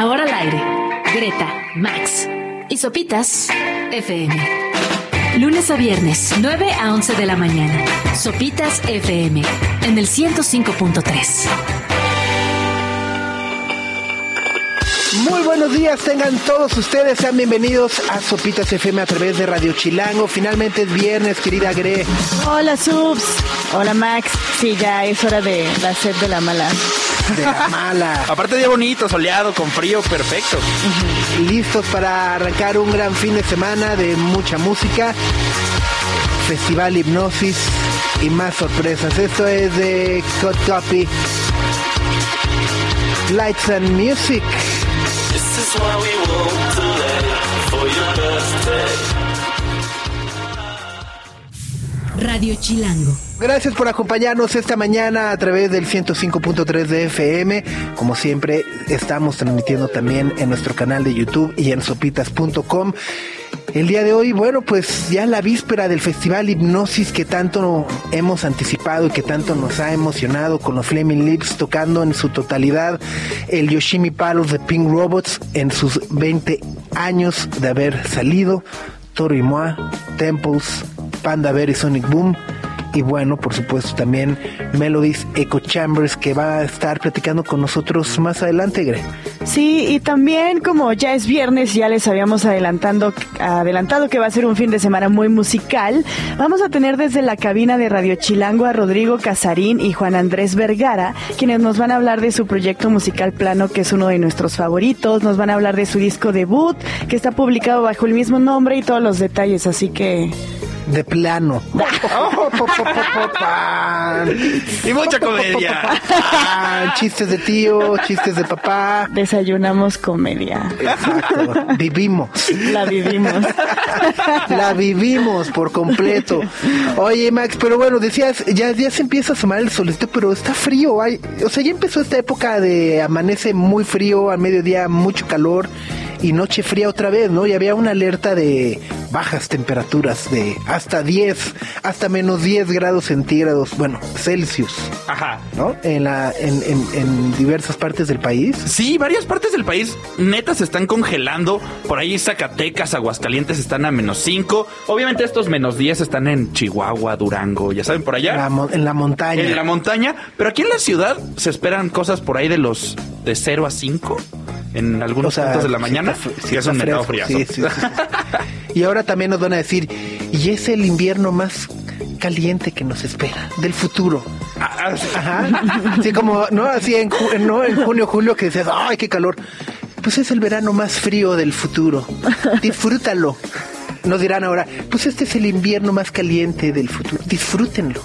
Ahora al aire. Greta, Max y Sopitas FM. Lunes a viernes, 9 a 11 de la mañana. Sopitas FM en el 105.3. Muy buenos días, tengan todos ustedes, sean bienvenidos a Sopitas FM a través de Radio Chilango. Finalmente es viernes, querida Gre. Hola, Subs. Hola, Max. Sí, ya es hora de la sed de la mala. De la mala. Aparte día bonito, soleado, con frío, perfecto. Listos para arrancar un gran fin de semana de mucha música, festival hipnosis y más sorpresas. Esto es de Cut Copy. Lights and Music. This is why we won't delay for your birthday. Radio Chilango. Gracias por acompañarnos esta mañana a través del 105.3 de FM. Como siempre, estamos transmitiendo también en nuestro canal de YouTube y en sopitas.com. El día de hoy, bueno, pues ya la víspera del Festival Hipnosis que tanto hemos anticipado y que tanto nos ha emocionado con los Flaming Lips tocando en su totalidad el Yoshimi Palos de Pink Robots en sus 20 años de haber salido. Toro y Moa, Temples, Panda Bear Sonic Boom. Y bueno, por supuesto también Melodies Echo Chambers que va a estar platicando con nosotros más adelante, Gre. Sí, y también como ya es viernes, ya les habíamos adelantando, adelantado que va a ser un fin de semana muy musical, vamos a tener desde la cabina de Radio Chilango a Rodrigo Casarín y Juan Andrés Vergara, quienes nos van a hablar de su proyecto musical Plano, que es uno de nuestros favoritos, nos van a hablar de su disco debut, que está publicado bajo el mismo nombre y todos los detalles, así que... De plano. Y mucha comedia. Ah, chistes de tío, chistes de papá. Desayunamos comedia. Exacto. Vivimos. La vivimos. La vivimos por completo. Oye, Max, pero bueno, decías, ya, ya se empieza a asomar el solito, pero está frío. Hay, o sea, ya empezó esta época de amanece muy frío, al mediodía mucho calor y noche fría otra vez, ¿no? Y había una alerta de bajas temperaturas de hasta 10, hasta menos 10 grados centígrados, bueno, Celsius, Ajá. ¿no? En, la, en, en, en diversas partes del país. Sí, varias partes del país neta se están congelando. Por ahí Zacatecas, Aguascalientes están a menos 5. Obviamente estos menos 10 están en Chihuahua, Durango, ya saben, por allá. La en la montaña. en la montaña. Pero aquí en la ciudad se esperan cosas por ahí de los de 0 a 5 en algunos O sea, puntos de la mañana. Está fre- sí que es está un mentado fresco, friazo. sí, sí, sí. Y ahora también nos van a decir, y es el invierno más caliente que nos espera, del futuro. Ajá. Así como, ¿no? Así en, ju- no, en junio, julio, que dices, ¡ay, qué calor! Pues es el verano más frío del futuro. Disfrútalo. Nos dirán ahora, pues este es el invierno más caliente del futuro. Disfrútenlo.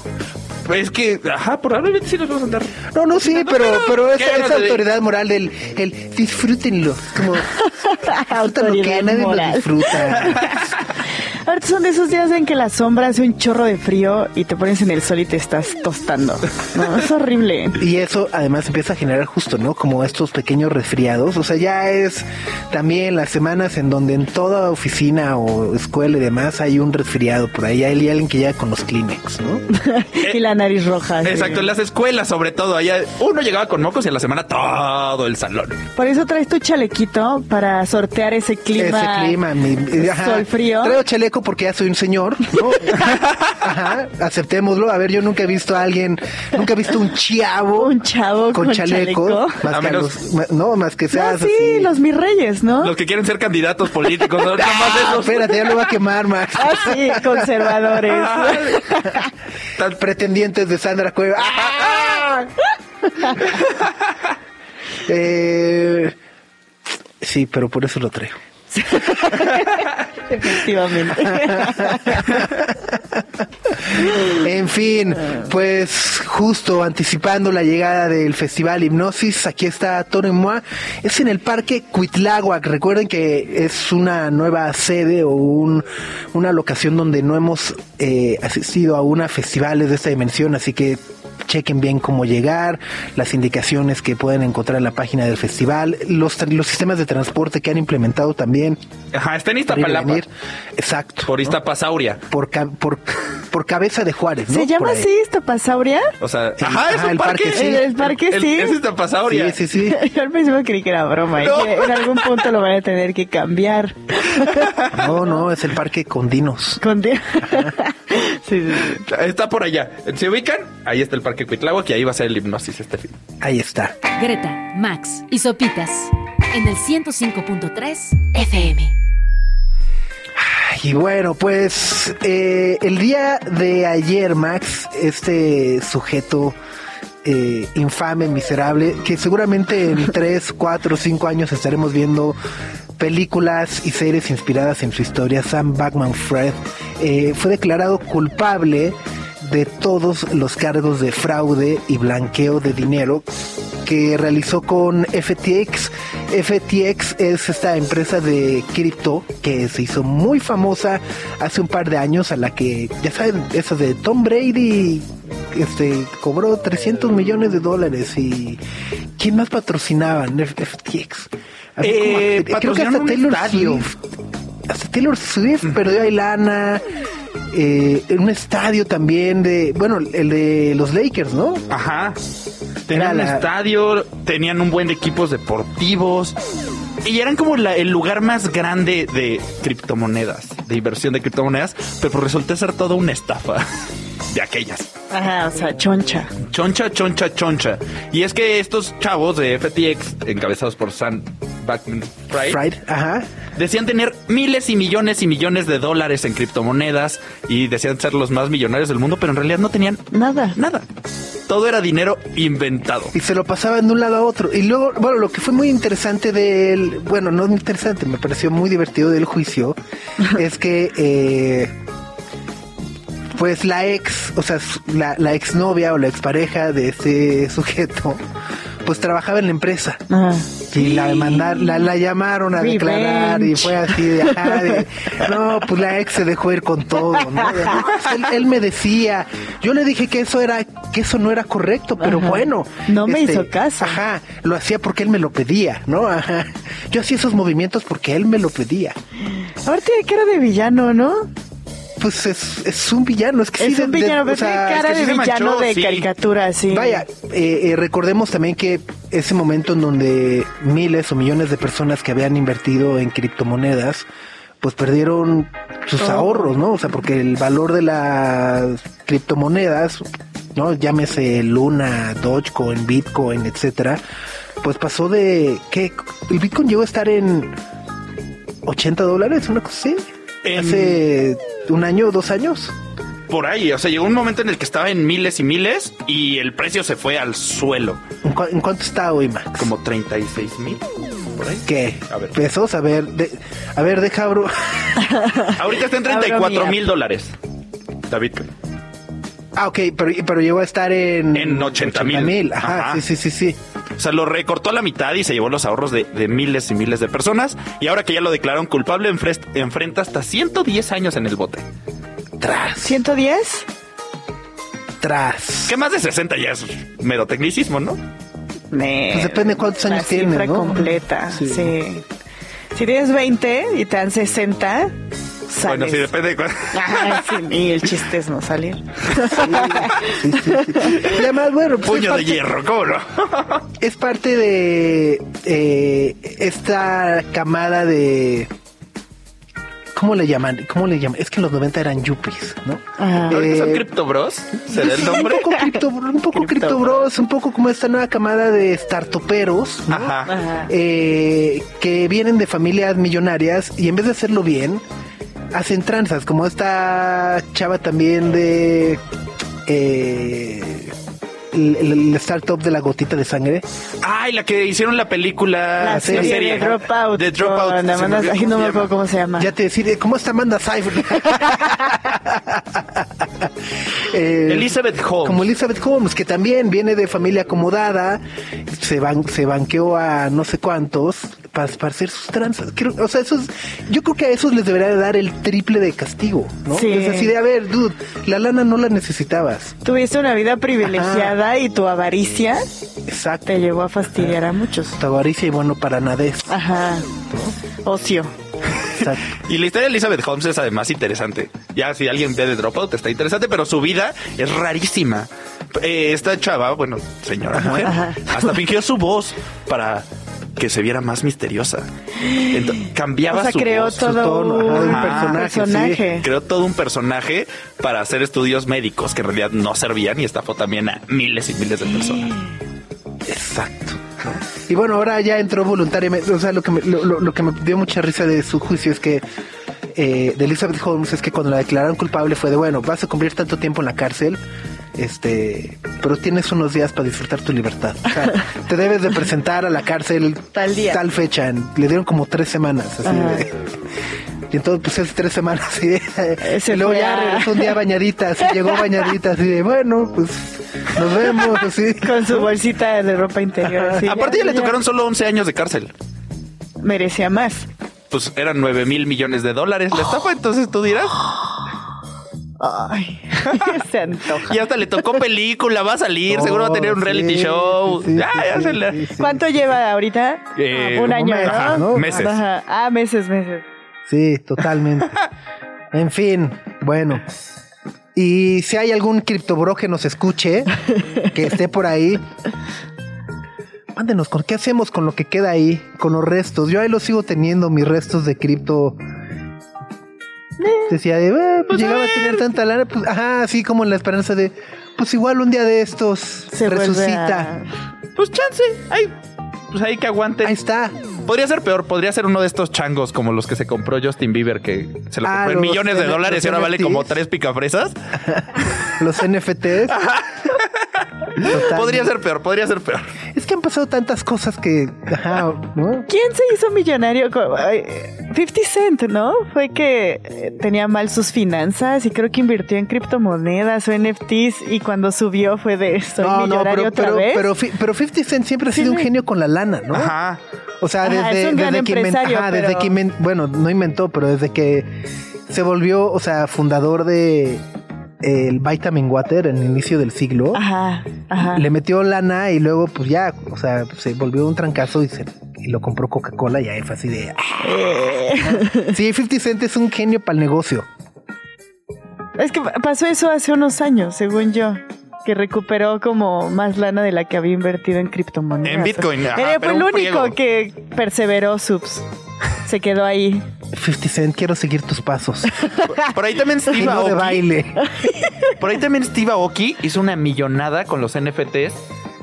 Es que, ajá, probablemente sí nos vamos a andar. No, no, sí, pero, pero esa, ¿Qué ganas esa de- autoridad moral del el disfrútenlo. Como, disfrútalo que nadie lo disfruta. Ahorita son de esos días en que la sombra hace un chorro de frío y te pones en el sol y te estás tostando. No, es horrible. Y eso además empieza a generar justo, ¿no? Como estos pequeños resfriados. O sea, ya es también las semanas en donde en toda oficina o escuela y demás hay un resfriado por ahí. Hay alguien que llega con los Kleenex, ¿no? y la nariz roja. sí. Exacto, en las escuelas sobre todo. Allá uno llegaba con mocos y a la semana todo el salón. Por eso traes tu chalequito para sortear ese clima. Ese clima, mi, ajá. Sol frío. Traigo chaleco porque ya soy un señor, ¿no? Ajá, aceptémoslo. A ver, yo nunca he visto a alguien, nunca he visto un chavo, Un chavo con chaleco, chaleco. Más A que a menos- los- no, más que No, seas sí, así. los mis reyes, ¿no? Los que quieren ser candidatos políticos, no nada más Ah, esos. espérate, ya lo va a quemar, Max. Ah, sí, conservadores. Tan pretendientes de Sandra Cueva. ¡Ah! Eh, sí, pero por eso lo traigo. Efectivamente. En fin, pues justo anticipando la llegada del Festival Hipnosis, aquí está Toro y Moa. Es en el Parque Cuitláhuac. Recuerden que es una nueva sede o un, una locación donde no hemos eh, asistido a una festivales de esta dimensión, así que chequen bien cómo llegar, las indicaciones que pueden encontrar en la página del festival, los, los sistemas de transporte que han implementado también. Ajá, está en Iztapalapa. venir. Exacto. Por ¿no? Iztapasauria. Por, ca- por, por cabeza de Juárez, ¿no? ¿Se llama así esta pasauria? O sea, Sí, ajá, es un el parque. parque, sí. El, el parque El- sí. Es Iztapasauria. Sí, sí, sí. Yo al principio creí que era broma y que en algún punto lo van a tener que cambiar. No, no, es el parque con dinos. Con di- sí, sí, sí. Está por allá. ¿Se ubican? Ahí está el Parque Cuitláhuac y ahí va a ser el hipnosis este fin. Ahí está. Greta, Max y Sopitas en el 105.3 FM. Y bueno, pues eh, el día de ayer, Max, este sujeto eh, infame, miserable, que seguramente en 3, 4, 5 años estaremos viendo películas y series inspiradas en su historia, Sam Backman Fred, eh, fue declarado culpable de todos los cargos de fraude y blanqueo de dinero que realizó con FTX. FTX es esta empresa de cripto que se hizo muy famosa hace un par de años a la que, ya saben, esa de Tom Brady este cobró 300 millones de dólares y ¿quién más patrocinaban FTX? Eh, como- creo que hasta Taylor. Swift hasta Taylor Swift perdió ahí lana eh, en un estadio también de bueno el de los Lakers no Ajá. Tenían un la- estadio, tenían un buen de equipos deportivos. Y eran como la- el lugar más grande de criptomonedas, de inversión de criptomonedas, pero pues resultó ser toda una estafa de aquellas. Ajá, o sea, choncha. Choncha, choncha, choncha. Y es que estos chavos de FTX, encabezados por Sam Backman Fried, Fried ajá decían tener miles y millones y millones de dólares en criptomonedas y decían ser los más millonarios del mundo, pero en realidad no tenían Nada. nada. Todo era dinero inventado. y se lo pasaban de un lado a otro y luego bueno lo que fue muy interesante del bueno no muy interesante me pareció muy divertido del juicio es que eh, pues la ex o sea la, la exnovia o la expareja de este sujeto pues trabajaba en la empresa Ajá. Y la mandar, la, la llamaron a Revenge. declarar y fue así de, ajá, de, no, pues la ex se dejó ir con todo, ¿no? De, "No, pues él, él me decía, yo le dije que eso era, que eso no era correcto, pero Ajá. bueno. No me hizo caso. Ajá, lo hacía porque él me lo pedía, ¿no? Ajá. Yo hacía esos movimientos porque él me lo pedía. Ahora tiene cara de villano, ¿no? Pues es, es un villano, es que sí Es de- un de- villano, o pero sea, tiene es cara que sí de villano manchó, de sí. caricatura, sí. Vaya, eh, eh, recordemos también que ese momento en donde miles o millones de personas que habían invertido en criptomonedas, pues perdieron sus ahorros, ¿no? O sea, porque el valor de las criptomonedas, ¿no? Llámese Luna, Dogecoin, Bitcoin, etcétera, pues pasó de que el Bitcoin llegó a estar en 80 dólares, una cosa así. En- Hace un año o dos años. Por ahí, o sea, llegó un momento en el que estaba en miles y miles y el precio se fue al suelo, ¿En, en cuánto está hoy, Max? como 36 mil. Por ahí. ¿Qué? A ver. Pesos, a ver, de- a ver, deja abro. Ahorita está en Abro 34 mi mil dólares. David. Ah, ok, pero, pero llegó a estar en... En 80,000. Ajá, Ajá. sí, sí, sí, sí. O sea, lo recortó a la mitad y se llevó los ahorros de, de miles y miles de personas. Y ahora que ya lo declararon culpable, enfrenta hasta 110 años en el bote. Tras, ¿110? tras. Que más de 60 ya es mero tecnicismo, ¿no? Ne- Pues depende de cuántos años la tienes, cifra ¿no? completa, Sí. sí. Si tienes 20 y te dan 60, sales. Bueno, sí, depende de cuál. Ajá, sí, y el chiste es no salir. Sí. Y además, bueno, pues es Puño de hierro, ¿cómo no? Es parte de eh, esta camada de... ¿Cómo le llaman? ¿Cómo le llaman? Es que en los 90 eran yuppies, ¿no? Ajá. ¿Ahorita son Eh, Crypto Bros? ¿Será el Un nombre? poco cripto, un poco Crypto bros, un poco como esta nueva camada de startuperos, ¿no? Ajá. Ajá. eh, que vienen de familias millonarias y en vez de hacerlo bien, hacen tranzas, como esta chava también de eh, el, el- startup de la gotita de sangre. Ay, la que hicieron la película. La serie, de Dropout. De Dropout. con me ay, cómo no se me llama. acuerdo cómo se llama. Ya te decir, ¿cómo está Amanda Seyfried? Eh, Elizabeth Holmes. Como Elizabeth Holmes, que también viene de familia acomodada, se, ban- se banqueó a no sé cuántos para, para hacer sus tranzas. Creo- o sea, esos, yo creo que a esos les debería de dar el triple de castigo, ¿no? Sí. Es así de, a ver, dude, la lana no la necesitabas. Tuviste una vida privilegiada y tu avaricia Exacto. te llevó a fastidiar a muchos. Tu avaricia y bueno para nadez. Ajá. Ocio. Exacto. Y la historia de Elizabeth Holmes es además interesante. Ya si alguien ve de Dropout está interesante, pero su vida es rarísima. Eh, esta chava, bueno, señora mujer, hasta fingió su voz para que se viera más misteriosa. Cambiaba O sea, su creó voz. todo tono, ajá, de un personaje, personaje. Creó todo un personaje para hacer estudios médicos que en realidad no servían y estafó también a miles y miles de personas. Exacto. Y bueno, ahora ya entró voluntariamente. O sea, lo que me, lo, lo- lo que me dio mucha risa de su juicio es que eh, de Elizabeth Holmes es que cuando la declararon culpable fue de bueno, vas a cumplir tanto tiempo en la cárcel, este, pero tienes unos días para disfrutar tu libertad. O sea, te debes de presentar a la cárcel Tal día. tal fecha. En- le dieron como tres semanas. Así de- y entonces, pues esas tres semanas, así de- Se y luego ya a- regresó un día bañadita, así llegó bañadita, así de, bueno, pues nos vemos, así. Con su bolsita de ropa interior. así, Aparte ya le tocaron solo 11 años de cárcel. Merecía más. Pues eran 9 mil millones de dólares la estafa, entonces tú dirás. Ay, se antoja. Y hasta le tocó película, va a salir, seguro va a tener un Oh, reality sí, show. sí, sí, ya, ya sí, se le- sí, sí. ¿Cuánto lleva ahorita? Eh, un año, mes, ¿no? ajá, ¿no? Meses. Ajá. Ah, meses, meses. Sí, totalmente. en fin, bueno. Y si hay algún criptobro que nos escuche, que esté por ahí, mándenos, ¿con ¿qué hacemos con lo que queda ahí? Con los restos. Yo ahí los sigo teniendo, mis restos de cripto. Decía de, "Eh, pues llegaba a tener tanta lana, pues, ajá, así como en la esperanza de, pues igual un día de estos Se resucita. a- Pues chance, ay, pues ahí que aguante. Ahí está. Podría ser peor, podría ser uno de estos changos como los que se compró Justin Bieber, que se lo Ah, compró en los millones de dólares y ahora vale como tres picafresas. Los NFTs. Total. Podría ser peor, podría ser peor. Es que han pasado tantas cosas que, ajá, ¿no? ¿Quién se hizo millonario? con- ay, 50 Cent, ¿no? Fue que eh, tenía mal sus finanzas y creo que invirtió en criptomonedas o NFTs y cuando subió fue de soy millonario pero, otra pero, vez. pero, fi- pero 50 Cent siempre ha Sí, sido un genio con la lana, ¿no? Ajá. O sea, Ajá, desde, que inventó, desde pero- que inventó, bueno, no inventó, pero desde que se volvió, o sea, fundador de el Vitamin Water en el inicio del siglo, Ajá, ajá. le metió lana y luego, pues ya, o sea, se volvió un trancazo y se y lo compró Coca-Cola y ahí fue así de... ah. Eh, Sí, 50 Cent es un genio para el negocio. es que pasó eso hace unos años, según yo. Que recuperó como más lana de la que había invertido en criptomonedas. En Bitcoin, ajá, Eh, pero fue el único friego. que perseveró, Subs. Se quedó ahí. 50 Cent, quiero seguir tus pasos. Por ahí también Steve de Aoki. baile. Por ahí también Steve Aoki hizo una millonada con los NFTs.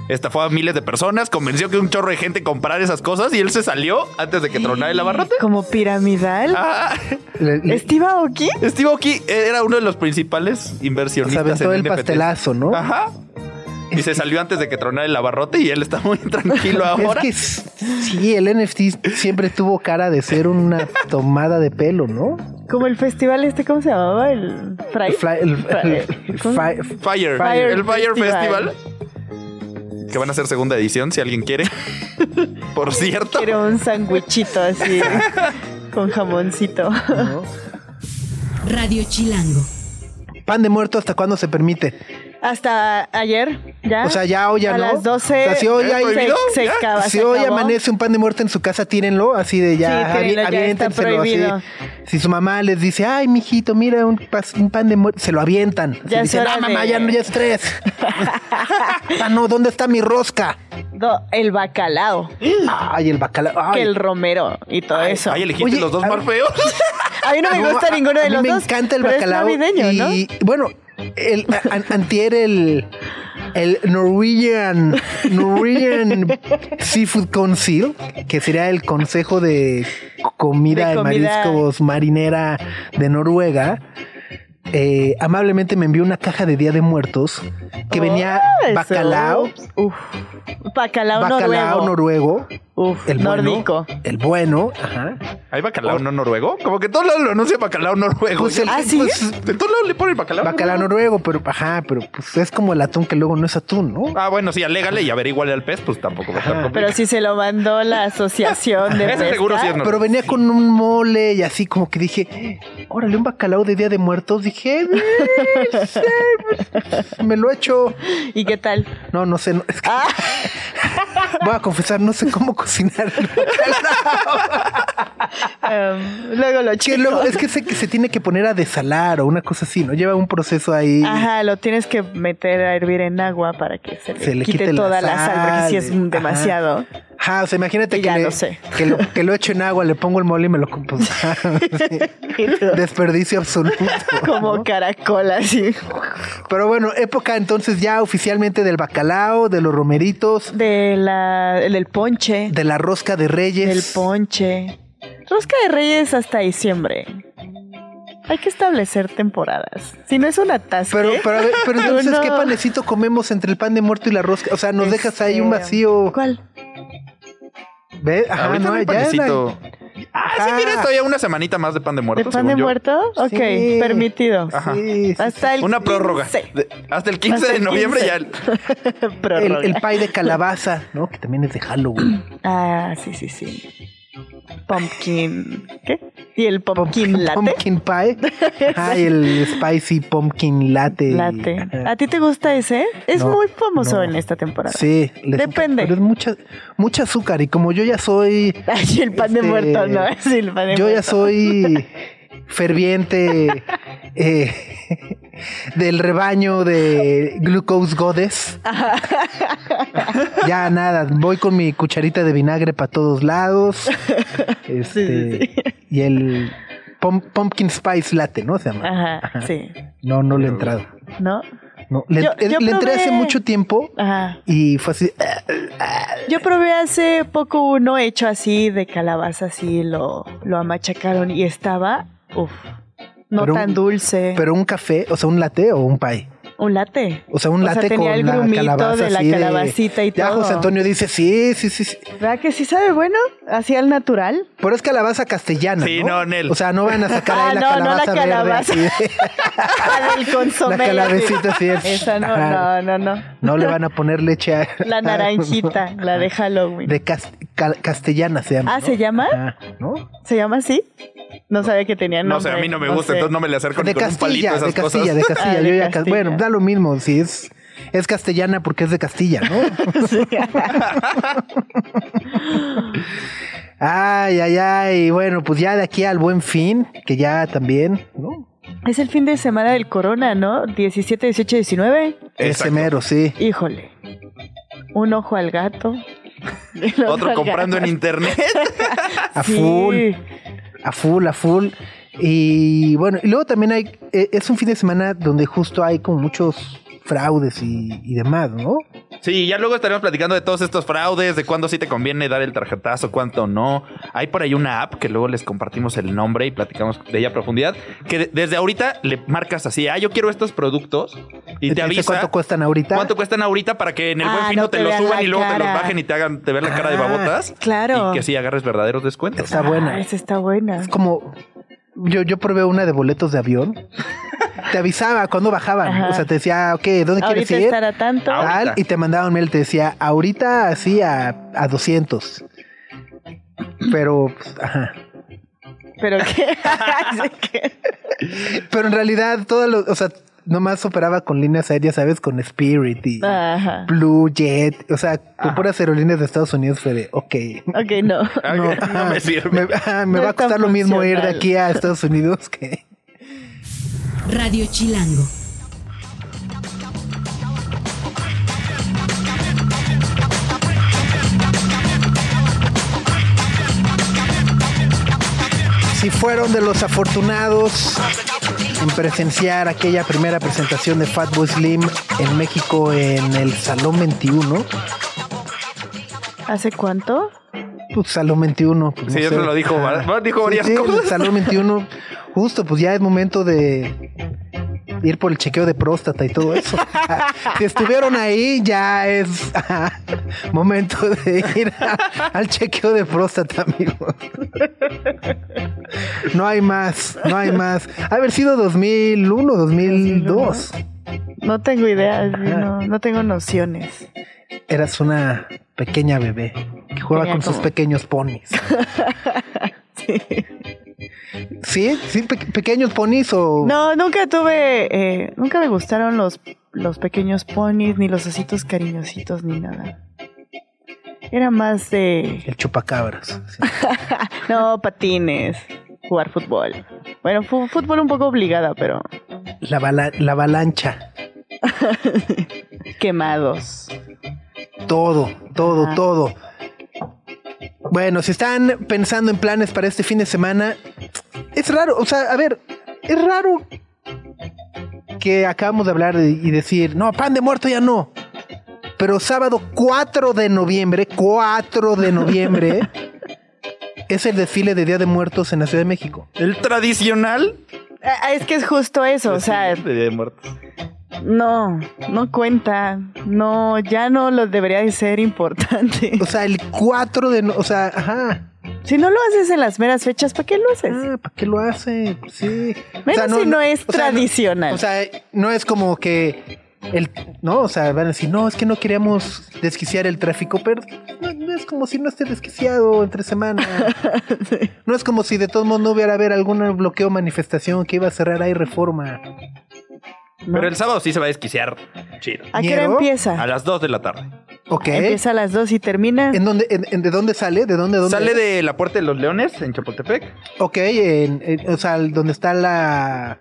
Estafó a miles de personas, convenció que un chorro de gente comprara esas cosas y él se salió antes de que tronara el abarrote. Como piramidal. Ah, Le- le- ¿Steve Aoki? Steve Aoki era uno de los principales se inversionistas aventó en el NFTs. pastelazo, ¿no? Ajá. Y se salió antes de que tronara el abarrote y él está muy tranquilo ahora. Es que s- sí, el NFT siempre tuvo cara de ser una tomada de pelo, ¿no? Como el festival este, ¿cómo se llamaba? El Fry. Fly- el- Fire, Fire el Fire Festival. Festival. Que van a hacer segunda edición si alguien quiere. Por cierto. Quiero un sándwichito así con jamoncito. Radio Chilango. pan de muerto, ¿hasta cuándo se permite? Hasta ayer, ¿ya? O sea, ya o ya a no. las 12 O sea, si hoy se- hay- se, se ¿Ya? acaba, si se hoy acabó. amanece un pan de muerto en su casa, tírenlo, así de ya, Sí, tírenlo, ya está así. Si su mamá les dice, ay, mijito, mira un, pan de muerto, se lo avientan. Ya es dicen, hora ah, mamá, de- ya no, ya es tres. ah, no, ¿dónde está mi rosca? No, el bacalao, Ay, el bacalao. Ay. que el romero y todo eso. Ay, elegiste Oye, los dos a más feos. a mí no me No, gusta a- ninguno de a mí los me dos. encanta el pero bacalao. Es navideño, ¿no? y bueno, el an- antier el el Norwegian Norwegian Seafood Council, que sería el Consejo de Comida De comida. Mariscos Marinera de Noruega. Eh, amablemente me envió una caja de Día de Muertos que venía Oh, bacalao, Uf, Bacalao, bacalao noruego. noruego. Uf, el bueno, el bueno, ajá. ¿Hay bacalao no noruego? Como que todos lados lo anuncian bacalao noruego. Pues el- ¿Ah, sí? pues, En todos lados le ponen bacalao. bacalao noruego, pero ajá, pero pues es como el atún que luego no es atún, ¿no? Ah, bueno, sí, alégale y averiguale al pez, pues tampoco va a estar Pero complicado. si se lo mandó la asociación de Ese seguro sí es. Pero venía con un mole y así como que dije, órale, un bacalao de Día de Muertos. Dije, "Eh, sí, pues, me lo he hecho. ¿Y qué tal? No, no sé. no, es que- Ah. Voy a confesar, no sé cómo cocinar el Um, luego lo Que chico. luego, es que sé que se tiene que poner a desalar o una cosa así, ¿no? Lleva un proceso ahí. Ajá, lo tienes que meter a hervir en agua para que se le, Se le quite, quite la toda la sal, porque si es ajá. demasiado. Ajá, o sea, imagínate que, ya le- lo sé. que, lo, que lo echo en agua, le pongo el mole y me lo compo. Desperdicio absoluto. Como ¿no? caracol así. Pero bueno, época entonces ya oficialmente del bacalao, de los romeritos, De la, del ponche. de la rosca de reyes. Del ponche. Rosca de Reyes hasta diciembre. Hay que establecer temporadas. Si no es un atasque. Pero, pero, a ver, pero entonces, ¿qué panecito comemos entre el pan de muerto y la rosca? O sea, nos dejas ahí un Este, vacío. ¿Cuál? ¿Ves? Ajá, Ahorita no, hay ya era- panecito. Ah, sí, tienes todavía una semanita más de pan de muerto, ¿De pan de yo. muerto? Ok, Sí. permitido. Ajá. Sí, sí, Hasta el Una prórroga. 15. De- hasta el 15 Hasta de noviembre 15. ya. el- El, Prórroga. el pie de calabaza, ¿no? Que también es de Halloween. Ah, sí, sí, sí. Pumpkin. ¿Qué? ¿Y el pumpkin latte? Pumpkin pie. Ah, y el spicy pumpkin latte. Latte. ¿A ti te gusta ese? Es No, muy famoso no. en esta temporada. Sí, Depende. Pero es mucha, mucha azúcar. Y como yo ya soy. Ay, el pan de Este, muerto, ¿no? Sí, el pan de Yo ya soy ferviente eh, del rebaño de Glucose Goddess. ya nada, voy con mi cucharita de vinagre para todos lados. Este, Sí, sí, Y el pum- pumpkin spice latte, ¿no? Se llama. Ajá, sí. No, no le he entrado. ¿No? No, le, Yo- yo le entré hace mucho tiempo Ajá. y fue así. Yo probé hace poco uno hecho así de calabaza, así lo, lo amachacaron y estaba, uff, no Pero un- tan dulce. Pero un café, o sea, un latte o un pie. un latte. O sea, un O sea, latte tenía con el la calabaza de la así calabacita y Ya todo. José Antonio dice, sí, sí, sí, sí. ¿Verdad que sí sabe bueno? Así al natural. Pero es calabaza castellana, Sí, ¿no? no, Nel. O sea, no van a sacar Ah, ahí la no, no la calabaza calabaza. verde. así. La del consomé. La calabacita, sí. es- Esa no, Ajá. no, no, no. No le van a poner leche a... La naranjita, la de Halloween. De cas- cal- castellana se llama. Ah, ¿no? ¿se llama? Ajá, ¿no? ¿Se llama así? No sabía que tenía No sé, a mí no me gusta, sé. entonces no me le acerco ni De con un palito Castilla, a esas de cosas. Castilla, de Castilla. Ah, de Yo ya ca- Castilla. Bueno, da lo mismo, si es... Es castellana porque es de Castilla, ¿no? Sí. Ay, ay, ay. Bueno, pues ya de aquí al buen fin, que ya también, ¿no? Es el fin de semana del corona, ¿no? 17, 18, 19. Ese Exacto. mero, sí. Híjole. Un ojo al gato. Otro comprando en internet. A Sí. full. A full, a full. Y bueno, y luego también hay, eh, es un fin de semana donde justo hay como muchos fraudes y, y demás, ¿no? Sí, ya luego estaremos platicando de todos estos fraudes, de cuándo sí te conviene dar el tarjetazo, cuánto no. Hay por ahí una app que luego les compartimos el nombre y platicamos de ella a profundidad, que de- desde ahorita le marcas así, ah, yo quiero estos productos y te avisa ¿Cuánto cuestan ahorita? cuánto cuestan ahorita para que en el Ah, buen fin no te, te lo vean suban y luego te los bajen y te hagan te ver la cara de Ah, babotas. claro. Y que sí agarres verdaderos descuentos. Está buena. Ah, esa está buena. Es como, yo, yo probé una de boletos de avión. te avisaba cuando bajaban. Ajá. O sea, te decía, ok, ¿dónde quieres Ahorita ir? estará tanto. Tal, y te mandaban un mail, te decía, ahorita así a, a 200. Pero, pues, ajá. Pero qué. ¿Qué? Pero en realidad, todo lo, o sea, nomás operaba con líneas aéreas, ¿sabes? Con Spirit y Ajá. Blue Jet. O sea, con puras aerolíneas de Estados Unidos fue de, ok. Ok, no. Ah, No, que no me sirve. Me, ajá, me No va a costar lo mismo ir de aquí a Estados Unidos que... Radio Chilango. Si fueron de los afortunados en presenciar aquella primera presentación de Fatboy Slim en México en el Salón 21, ¿Hace cuánto? Pues Salón 21. pues, Sí, no eso sé. lo dijo. Dijo varias sí, cosas. el Salón 21, justo, pues ya es momento de ir por el chequeo de próstata y todo eso. si estuvieron ahí, ya es Momento de ir a- al chequeo de próstata, amigos. No hay más, no hay más. Ha haber sido 2001, 2002. No tengo idea, no, no tengo nociones. Eras una pequeña bebé que Tenía con sus pequeños ponis. Sí, sí, pe- pequeños ponis o No, nunca tuve, eh, nunca me gustaron los, los pequeños ponis, ni los ositos cariñositos, ni nada. Era más de, el chupacabras. sí. no, patines, jugar fútbol. Bueno, fútbol un poco obligada, pero La, la avalancha. quemados. Todo, todo, todo. Bueno, si están pensando en planes para este fin de semana, es raro, o sea, a ver, es raro que acabamos de hablar y decir, no, pan de muerto ya no. Pero sábado 4 de noviembre, 4 de noviembre, es el desfile de Día de Muertos en la Ciudad de México. El tradicional. Ah, Es que es justo eso, o sea, de Día de Muertos. No, no cuenta, no, ya no lo debería de ser importante. O sea, el 4 de, no- o sea, ajá. Si no lo haces en las meras fechas, ¿para qué lo haces? Ah, ¿para qué lo hace? Pues sí. O Menos sea, si no es o sea, no- tradicional. O sea, no es como que el, no, o sea, van a decir, no, es que no queríamos desquiciar el tráfico, pero no, no es como si no esté desquiciado entre semana. No es como si de todos modos no hubiera haber algún bloqueo o manifestación que iba a cerrar ahí reforma. ¿No? Pero el sábado sí se va a desquiciar. Chido. ¿A qué hora ¿Ñero? empieza? A las 2 de la tarde. Ok. Empieza a las 2 y termina. ¿En dónde, en- en- ¿De dónde sale? ¿De dónde? dónde? Sale de la Puerta de los Leones en Chapultepec. Ok, en- en- o sea, donde está la...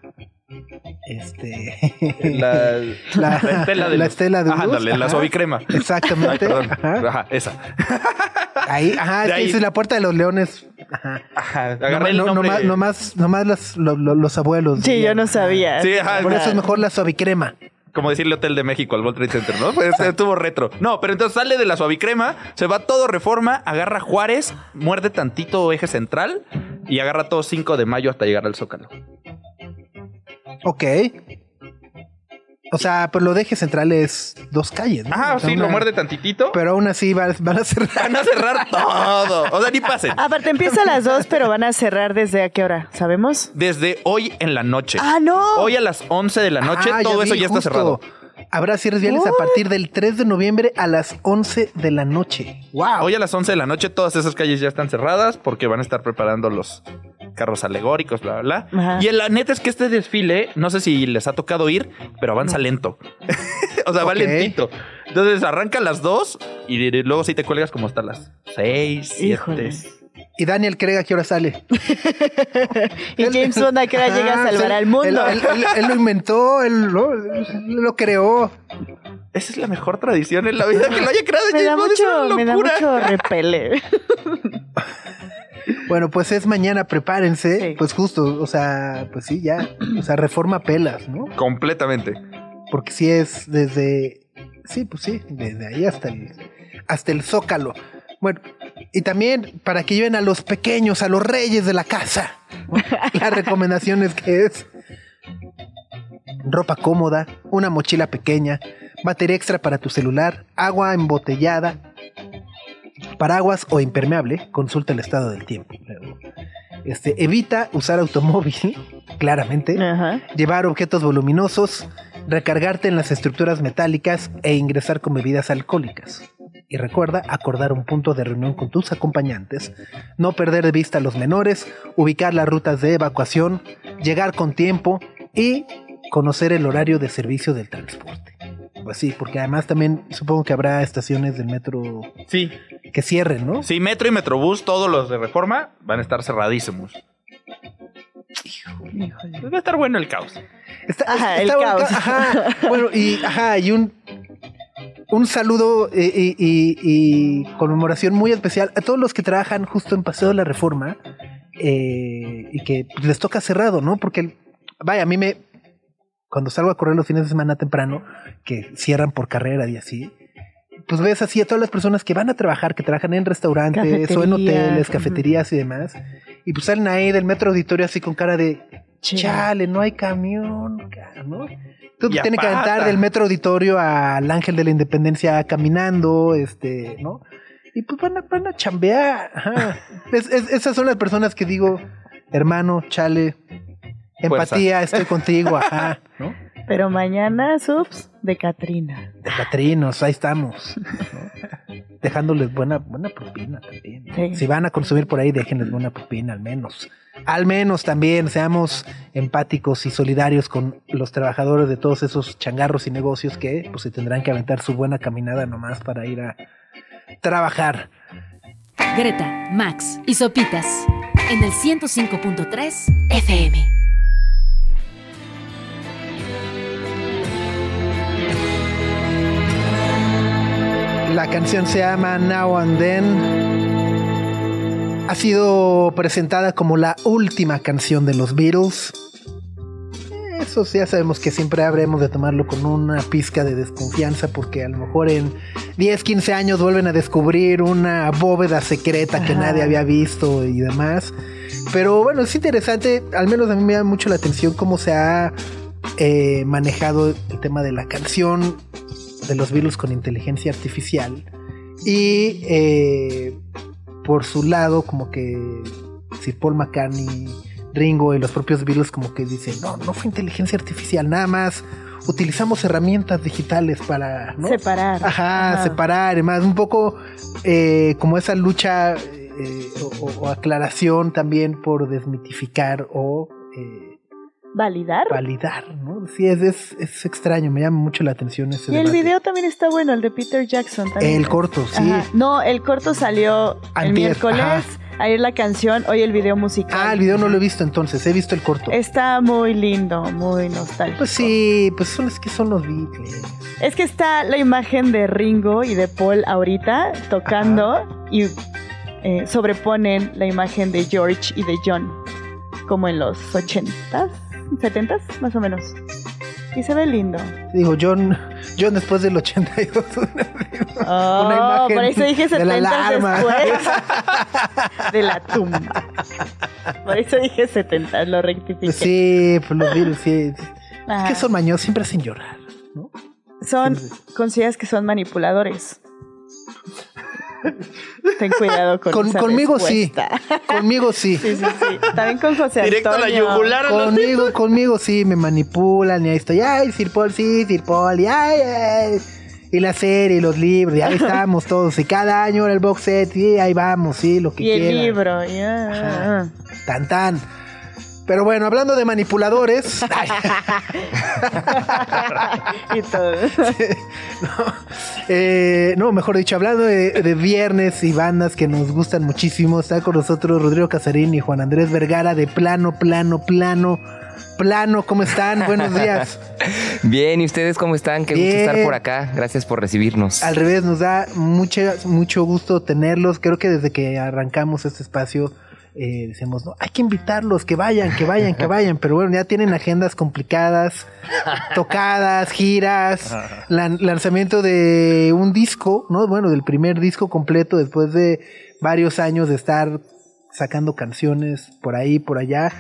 Este... La, La- estela de la luz. estela de Ajá, luz, ándale, la ajá. suavicrema. Ay, Exactamente. perdón. Ajá. Ajá, esa. Ahí, ajá, De es que ahí. dice la puerta de los leones. Ajá. Ajá, No, agarré el no, nombre. nomás, nomás, nomás los abuelos. Sí, yo no sabía. Sí, ajá. Por eso es mejor la suavicrema. Como decirle Hotel de México al World Trade Center, ¿no? Pues estuvo retro. No, pero entonces sale de la suavicrema, se va todo reforma, agarra Juárez, muerde tantito eje central y agarra todo 5 de mayo hasta llegar al Zócalo. Ok. O sea, pero lo de eje central es dos calles. ¿no? Ajá, O sea, sí, una- lo muerde tantitito. Pero aún así va- van a cerrar. Van a cerrar todo. O sea, ni pasen. Aparte empieza a las 2, pero van a cerrar desde a qué hora, ¿sabemos? Desde hoy en la noche. Ah, no. Hoy a las 11 de la noche, Ah, todo eso vi, ya está justo. cerrado. Habrá cierres viales a partir del 3 de noviembre a las 11 de la noche. ¡Wow! Hoy a las 11 de la noche todas esas calles ya están cerradas porque van a estar preparando los carros alegóricos, bla, bla, bla. Ajá. Y la neta es que este desfile, no sé si les ha tocado ir, pero avanza lento. o sea, va lentito. Entonces arranca a las 2 y luego sí te cuelgas como hasta las 6, 7. Y Daniel Craig, ¿a qué hora sale? Y James Bond a qué hora llega a salvar sí, al mundo. Él, él- él- él lo inventó, él lo, él lo creó. Esa es la mejor tradición en la vida que lo haya creado. me, da James Bond, es mucho, una me da mucho repele. Bueno, pues es mañana, prepárense. Sí. Pues justo, o sea, pues sí, ya. O sea, reforma pelas, ¿no? Completamente. Porque sí es desde. Sí, pues sí, desde ahí hasta el, hasta el zócalo. Bueno, y también para que lleven a los pequeños, a los reyes de la casa. La recomendación es que es ropa cómoda, una mochila pequeña, batería extra para tu celular, agua embotellada, paraguas o impermeable, consulta el estado del tiempo. Este, evita usar automóvil, claramente, Ajá. llevar objetos voluminosos, recargarte en las estructuras metálicas e ingresar con bebidas alcohólicas. Y recuerda acordar un punto de reunión con tus acompañantes, no perder de vista a los menores, ubicar las rutas de evacuación, llegar con tiempo y conocer el horario de servicio del transporte. Pues sí, porque además también supongo que habrá estaciones del metro Sí. que cierren, ¿no? Sí, Metro y Metrobús, todos los de reforma, van a estar cerradísimos. Híjole. Pues va a estar bueno el caos. Está- Ajá, está el bueno, caos. Ajá, bueno, y, ajá, y un, un saludo eh, y, y- y conmemoración muy especial a todos los que trabajan justo en Paseo de la Reforma eh, y que les toca cerrado, ¿no? Porque, vaya, a mí me. Cuando salgo a correr los fines de semana temprano, que cierran por carrera y así, pues ves así a todas las personas que van a trabajar, que trabajan en restaurantes o en Cafeterías, hoteles, cafeterías y demás, y pues salen ahí del metro auditorio así con cara de Chale, no hay camión, ca- ¿no? Tú Y tienes que aventar del metro auditorio al Ángel de la Independencia caminando, este, ¿no? Y pues van a, van a chambear. ajá. Es- es- esas son las personas que digo, hermano, chale, empatía, estoy contigo, ajá, ¿no? Pero mañana, subs, de Katrina. De Catrinos, ahí estamos. ¿no? Dejándoles buena, buena propina también. ¿no? Sí. Si van a consumir por ahí, déjenles buena propina al menos. Al menos también seamos empáticos y solidarios con los trabajadores de todos esos changarros y negocios que pues se tendrán que aventar su buena caminada nomás para ir a trabajar. Greta, Max y Sopitas en el 105.3 FM. La canción se llama Now and Then. Ha sido presentada como la última canción de los Beatles. Eso sí, ya sabemos que siempre habremos de tomarlo con una pizca de desconfianza porque a lo mejor en 10, 15 años vuelven a descubrir una bóveda secreta que nadie había visto y demás. Pero bueno, es interesante, al menos a mí me llama mucho la atención cómo se ha eh, manejado el tema de la canción de los Beatles con inteligencia artificial. Y eh, por su lado, como que Sir Paul McCartney, Ringo y los propios Beatles como que dicen, no, no fue inteligencia artificial, nada más utilizamos herramientas digitales para ¿no? Separar. Ajá, Ajá. separar, y más un poco eh, como esa lucha eh, o, o- o aclaración también por desmitificar o eh, ¿Validar? validar, ¿no? Sí, es, es, es extraño, me llama mucho la atención ese Y el video también está bueno, el de Peter Jackson también. El corto, sí. Ajá. No, el corto salió el miércoles. ajá. Ayer la canción, hoy el video musical. Ah, el video no lo he visto entonces, he visto el corto. Está muy lindo, muy nostálgico. Pues sí, pues son, es que son los Beatles. Es que está la imagen de Ringo y de Paul ahorita tocando y eh, sobreponen la imagen de George y de John, como en los 80s, 70s, más o menos. Y se ve lindo. Digo, John, John después del 82. Oh, Una imagen por eso dije de la 70 alarma. después de la tumba. Por eso dije 70, lo rectifiqué. Sí, pues los Beatles, sí. Es que son mañosos, siempre hacen llorar, ¿no? Son, consideras que son manipuladores. Ten cuidado con, Con- esa conmigo sí. Conmigo sí. Sí, sí, sí. También con José Directo a la yugular. a los- Conmigo, conmigo sí, me manipulan y ahí estoy. Ay, Sir Paul, sí, Sir Paul, y ay, ay. Y la serie, y los libros, y ahí estamos todos. Y cada año el box set, y ahí vamos, sí, lo que Y el quieran. libro. ya. Ajá. Tan tan. Pero bueno, hablando de manipuladores, y todo. eh, no, mejor dicho, hablando de, de viernes y bandas que nos gustan muchísimo, está con nosotros Rodrigo Casarín y Juan Andrés Vergara de Plano, Plano, Plano, Plano. ¿Cómo están? Buenos días. Bien, ¿y ustedes cómo están? Qué gusto estar por acá. Gracias por recibirnos. Al revés, nos da mucha, mucho gusto tenerlos. Creo que desde que arrancamos este espacio eh, decimos, no, hay que invitarlos, que vayan, que vayan, que vayan. Pero bueno, ya tienen agendas complicadas, tocadas, giras, lan- lanzamiento de un disco, ¿no? Bueno, del primer disco completo después de varios años de estar sacando canciones por ahí, por allá.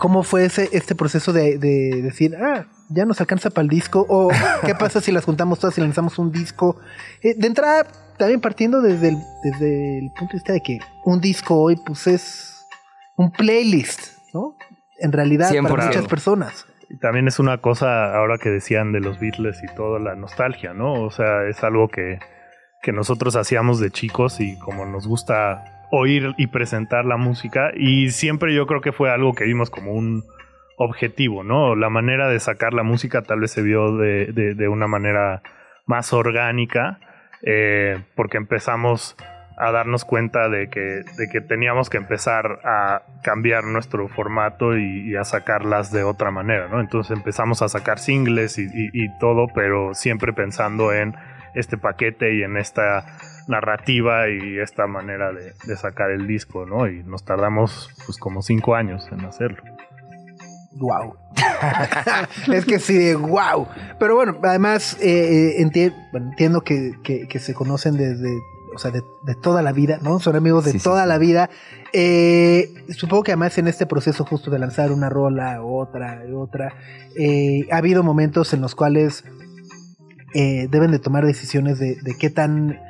¿Cómo fue ese, este proceso de, de decir, ah, ya nos alcanza para el disco? ¿O qué pasa si las juntamos todas y lanzamos un disco? Eh, de entrada, también partiendo desde el, desde el punto de vista de que un disco hoy, pues es un playlist, ¿no? En realidad, para 100%. muchas personas. Y también es una cosa, ahora que decían de los Beatles y toda la nostalgia, ¿no? O sea, es algo que, que nosotros hacíamos de chicos y como nos gusta oír y presentar la música. Y siempre yo creo que fue algo que vimos como un objetivo, ¿no? La manera de sacar la música tal vez se vio de, de- de una manera más orgánica, eh, porque empezamos a darnos cuenta de que, de que teníamos que empezar a cambiar nuestro formato y, a sacarlas de otra manera, ¿no? Entonces empezamos a sacar singles y todo, pero siempre pensando en este paquete y en esta narrativa y esta manera de, de sacar el disco, ¿no? Y nos tardamos pues como cinco años en hacerlo. Wow. es que sí, de wow. Pero bueno, además eh, eh, enti- entiendo que, que- que se conocen desde o sea, de, de toda la vida, ¿no? Son amigos de Sí, toda sí. la vida. Eh, supongo que además en este proceso justo de lanzar una rola, otra, y otra, eh, ha habido momentos en los cuales deben de tomar decisiones de, de qué tan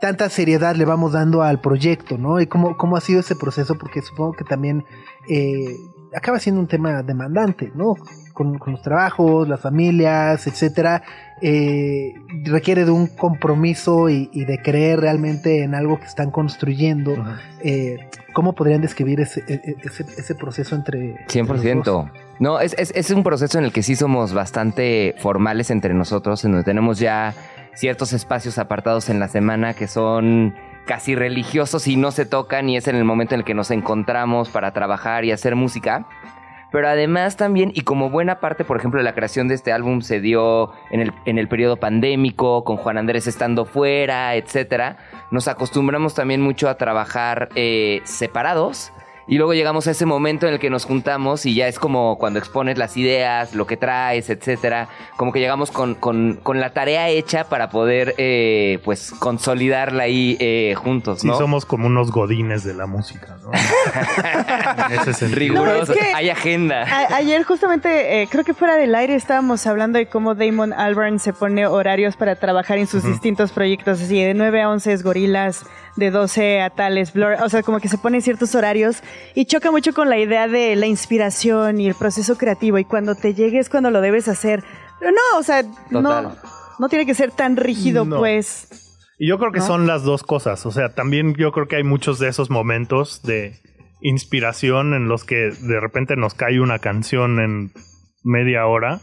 tanta seriedad le vamos dando al proyecto, ¿no? Y cómo, cómo ha sido ese proceso, porque supongo que también eh, acaba siendo un tema demandante, ¿no? Con, con los trabajos, las familias, etcétera, eh, requiere de un compromiso y, y de creer realmente en algo que están construyendo. Eh, ¿Cómo podrían describir ese, e- e- ese, ese proceso entre... entre los dos? 100%. No, es, es, es un proceso en el que sí somos bastante formales entre nosotros, en donde tenemos ya ciertos espacios apartados en la semana que son casi religiosos y no se tocan y es en el momento en el que nos encontramos para trabajar y hacer música. Pero además también, y como buena parte, por ejemplo, de la creación de este álbum se dio en el, en el periodo pandémico, con Juan Andrés estando fuera, etcétera, nos acostumbramos también mucho a trabajar eh, separados. Y luego llegamos a ese momento en el que nos juntamos y ya es como cuando expones las ideas, lo que traes, etcétera. Como que llegamos con, con- con la tarea hecha para poder, eh, pues, consolidarla ahí eh, juntos, Sí, ¿no? somos como unos godines de la música, ¿no? en ese sentido. Rigurosos. No, es que- Hay agenda. Ayer justamente, eh, creo que fuera del aire estábamos hablando de cómo Damon Albarn se pone horarios para trabajar en sus distintos proyectos, así de 9 a 11 es Gorilas, de 12 a tales Blur, o sea, como que se ponen ciertos horarios y choca mucho con la idea de la inspiración y el proceso creativo y cuando te llegues cuando lo debes hacer. Pero no, o sea, no, Total. no tiene que ser tan rígido, No. pues. Y yo creo que ¿No? son las dos cosas. O sea, también yo creo que hay muchos de esos momentos de inspiración en los que de repente nos cae una canción en media hora,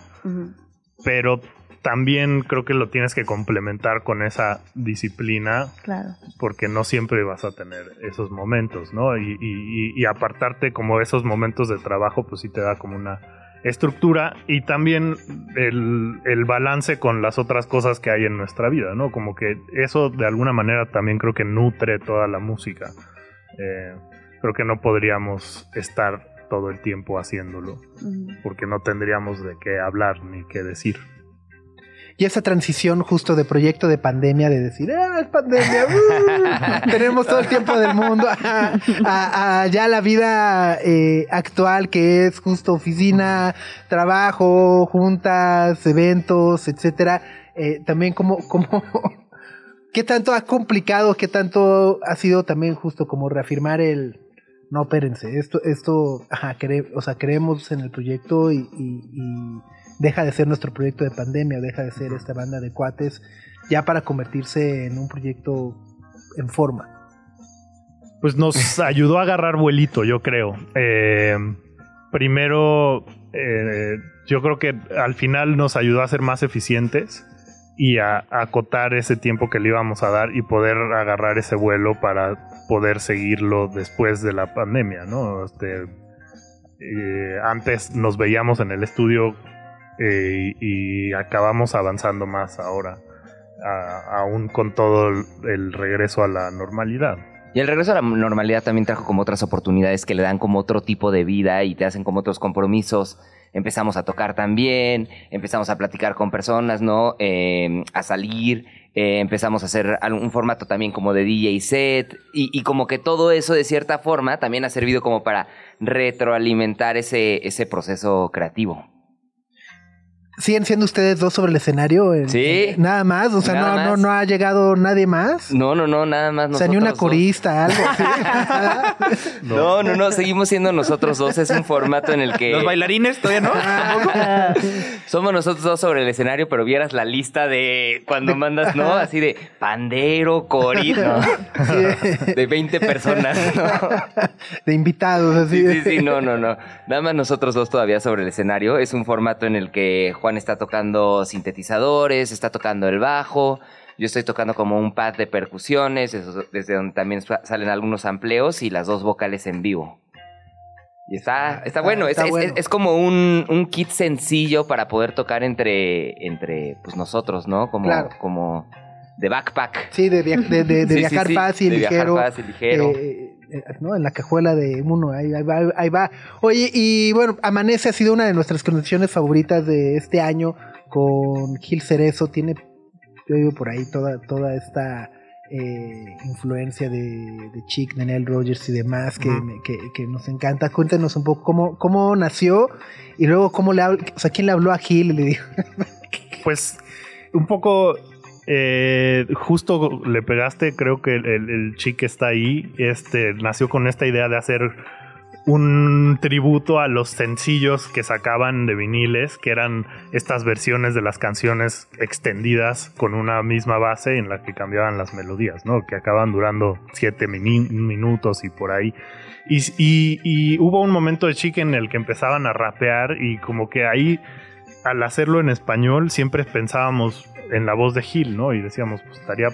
pero también creo que lo tienes que complementar con esa disciplina Claro. porque no siempre vas a tener esos momentos, ¿no? Y, y- y- apartarte como esos momentos de trabajo, pues sí te da como una estructura y también el, el balance con las otras cosas que hay en nuestra vida, ¿no? Como que eso de alguna manera también creo que nutre toda la música. Eh, creo que no podríamos estar todo el tiempo haciéndolo porque no tendríamos de qué hablar ni qué decir. Y esa transición justo de proyecto de pandemia, de decir, ah, es pandemia, uh, tenemos todo el tiempo del mundo, a, a- a ya la vida eh, actual que es justo oficina, trabajo, juntas, eventos, etcétera. Eh, también como, como, qué tanto ha complicado, qué tanto ha sido también justo como reafirmar el, no, espérense, esto, esto, ajá, cre- o sea, creemos en el proyecto y, y- y deja de ser nuestro proyecto de pandemia, deja de ser esta banda de cuates, ya para convertirse en un proyecto en forma. Pues nos ayudó a agarrar vuelito, yo creo. Eh, primero, eh, yo creo que al final nos ayudó a ser más eficientes y a, a acotar ese tiempo que le íbamos a dar y poder agarrar ese vuelo para poder seguirlo después de la pandemia, ¿no? Este, eh, antes nos veíamos en el estudio eh, y, acabamos avanzando más ahora, a- aún con todo el- regreso a la normalidad. Y el regreso a la normalidad también trajo como otras oportunidades que le dan como otro tipo de vida y te hacen como otros compromisos. Empezamos a tocar también, empezamos a platicar con personas, ¿no? Eh, a salir, eh, empezamos a hacer un formato también como de DJ set y, y como que todo eso de cierta forma también ha servido como para retroalimentar ese, ese proceso creativo. ¿Siguen siendo ustedes dos sobre el escenario? En- Sí. nada más, o sea, Nada no, no, más. no ha llegado nadie más. No, no, no, nada más. o sea, ni una dos. corista, algo así. No, no, no, seguimos siendo nosotros dos. Es un formato en el que... Los bailarines todavía no. Somos nosotros dos sobre el escenario, pero vieras la lista de cuando mandas, ¿no? Así de pandero, corito, Sí, de 20 personas, ¿no? de invitados, así. Sí, sí, sí, no, no, no. Nada más nosotros dos todavía sobre el escenario. Es un formato en el que Juan está tocando sintetizadores, está tocando el bajo. Yo estoy tocando como un pad de percusiones, eso- desde donde también sa- salen algunos amplios y las dos vocales en vivo. Y está, está bueno, es, está es- bueno. es- es como un, un kit sencillo para poder tocar entre, entre pues nosotros, ¿no? Como, Claro. como de backpack. Sí, de, via- de- de- de Sí, viajar sí, fácil, viajar ligero. fácil, ligero. eh, ¿no? En la cajuela de uno, ahí, ahí va, ahí va. Oye, y bueno, Amanece ha sido una de nuestras canciones favoritas de este año con Gil Cerezo. Tiene, yo digo por ahí, toda, toda esta eh, influencia de, de Chick, de Nell Rogers y demás que, que, que nos encanta. Cuéntanos un poco cómo, cómo nació y luego cómo le habl- o sea, quién le habló a Gil y le dijo. Pues un poco eh, justo le pegaste, creo que el, el, el chic está ahí, este, nació con esta idea de hacer un tributo a los sencillos que sacaban de viniles, que eran estas versiones de las canciones extendidas con una misma base en la que cambiaban las melodías, ¿no? Que acaban durando siete minutos y por ahí. Y, y- y hubo un momento de chic en el que empezaban a rapear y como que ahí al hacerlo en español siempre pensábamos en la voz de Gil, ¿no? Y decíamos, pues estaría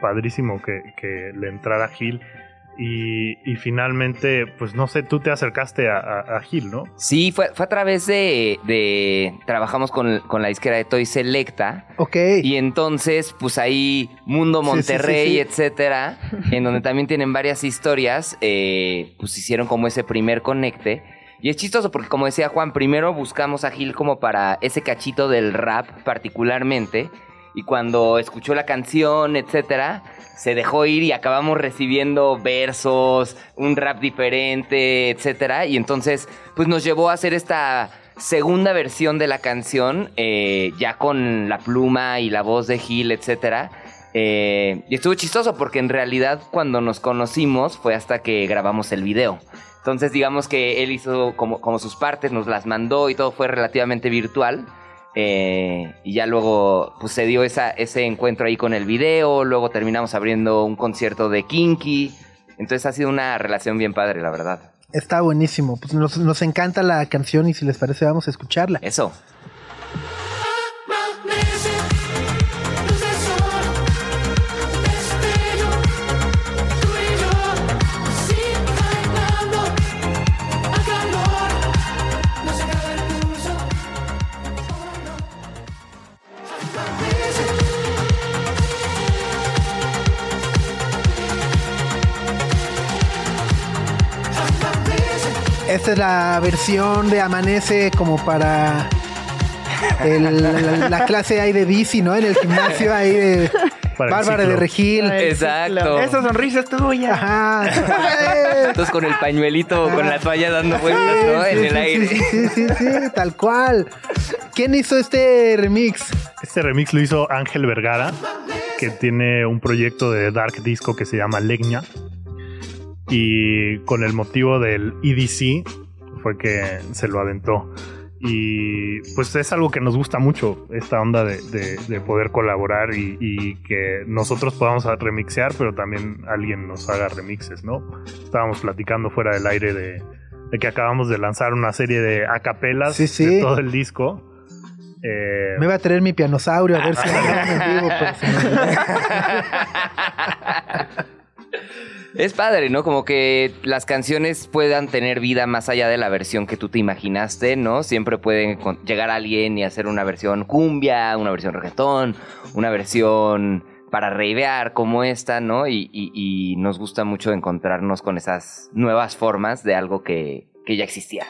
padrísimo que, que le entrara Gil. Y, y finalmente, pues no sé, tú te acercaste a, a- a Gil, ¿no? Sí, fue, fue a través de, de- Trabajamos con, con la disquera de Toy Selecta. Ok. Y entonces, pues ahí Mundo Sí, sí, sí, Monterrey, sí. etcétera, en donde también tienen varias historias, eh, pues hicieron como ese primer conecte. Y es chistoso porque, como decía Juan, primero buscamos a Gil como para ese cachito del rap particularmente. Y cuando escuchó la canción, etcétera, se dejó ir y acabamos recibiendo versos, un rap diferente, etcétera. Y entonces, pues nos llevó a hacer esta segunda versión de la canción, eh, ya con la pluma y la voz de Gil, etcétera. Eh, y estuvo chistoso porque en realidad cuando nos conocimos fue hasta que grabamos el video. Entonces digamos que él hizo como, como sus partes, nos las mandó y todo fue relativamente virtual. Eh, y ya luego pues, se dio esa, ese encuentro ahí con el video, luego terminamos abriendo un concierto de Kinky. Entonces ha sido una relación bien padre, la verdad. Está buenísimo. Pues nos, nos encanta la canción y si les parece vamos a escucharla. Eso. Esta es la versión de Amanece como para el- la, la clase ahí de bici, ¿no? En el gimnasio ahí de Bárbara de Regil. Exacto. Esa sonrisa es tuya. Ajá. Entonces con el pañuelito, con la toalla dando vueltas, ¿no? Sí, En el sí, aire. Sí, sí, sí, sí, tal cual. ¿Quién hizo este remix? Este remix lo hizo Ángel Vergara, que tiene un proyecto de dark disco que se llama Legna. Y con el motivo del EDC fue que se lo aventó. Y pues es algo que nos gusta mucho, esta onda de, de- de poder colaborar y, y que nosotros podamos remixear, pero también alguien nos haga remixes, ¿no? Estábamos platicando fuera del aire de, de que acabamos de lanzar una serie de acapelas Sí, sí. de todo el disco. Eh, Me iba a traer mi pianosaurio a ver si en vivo, pero se me. Es padre, ¿no? Como que las canciones puedan tener vida más allá de la versión que tú te imaginaste, ¿no? Siempre pueden llegar alguien y hacer una versión cumbia, una versión reggaetón, una versión para reivear como esta, ¿no? Y nos gusta mucho encontrarnos con esas nuevas formas de algo que, que ya existía.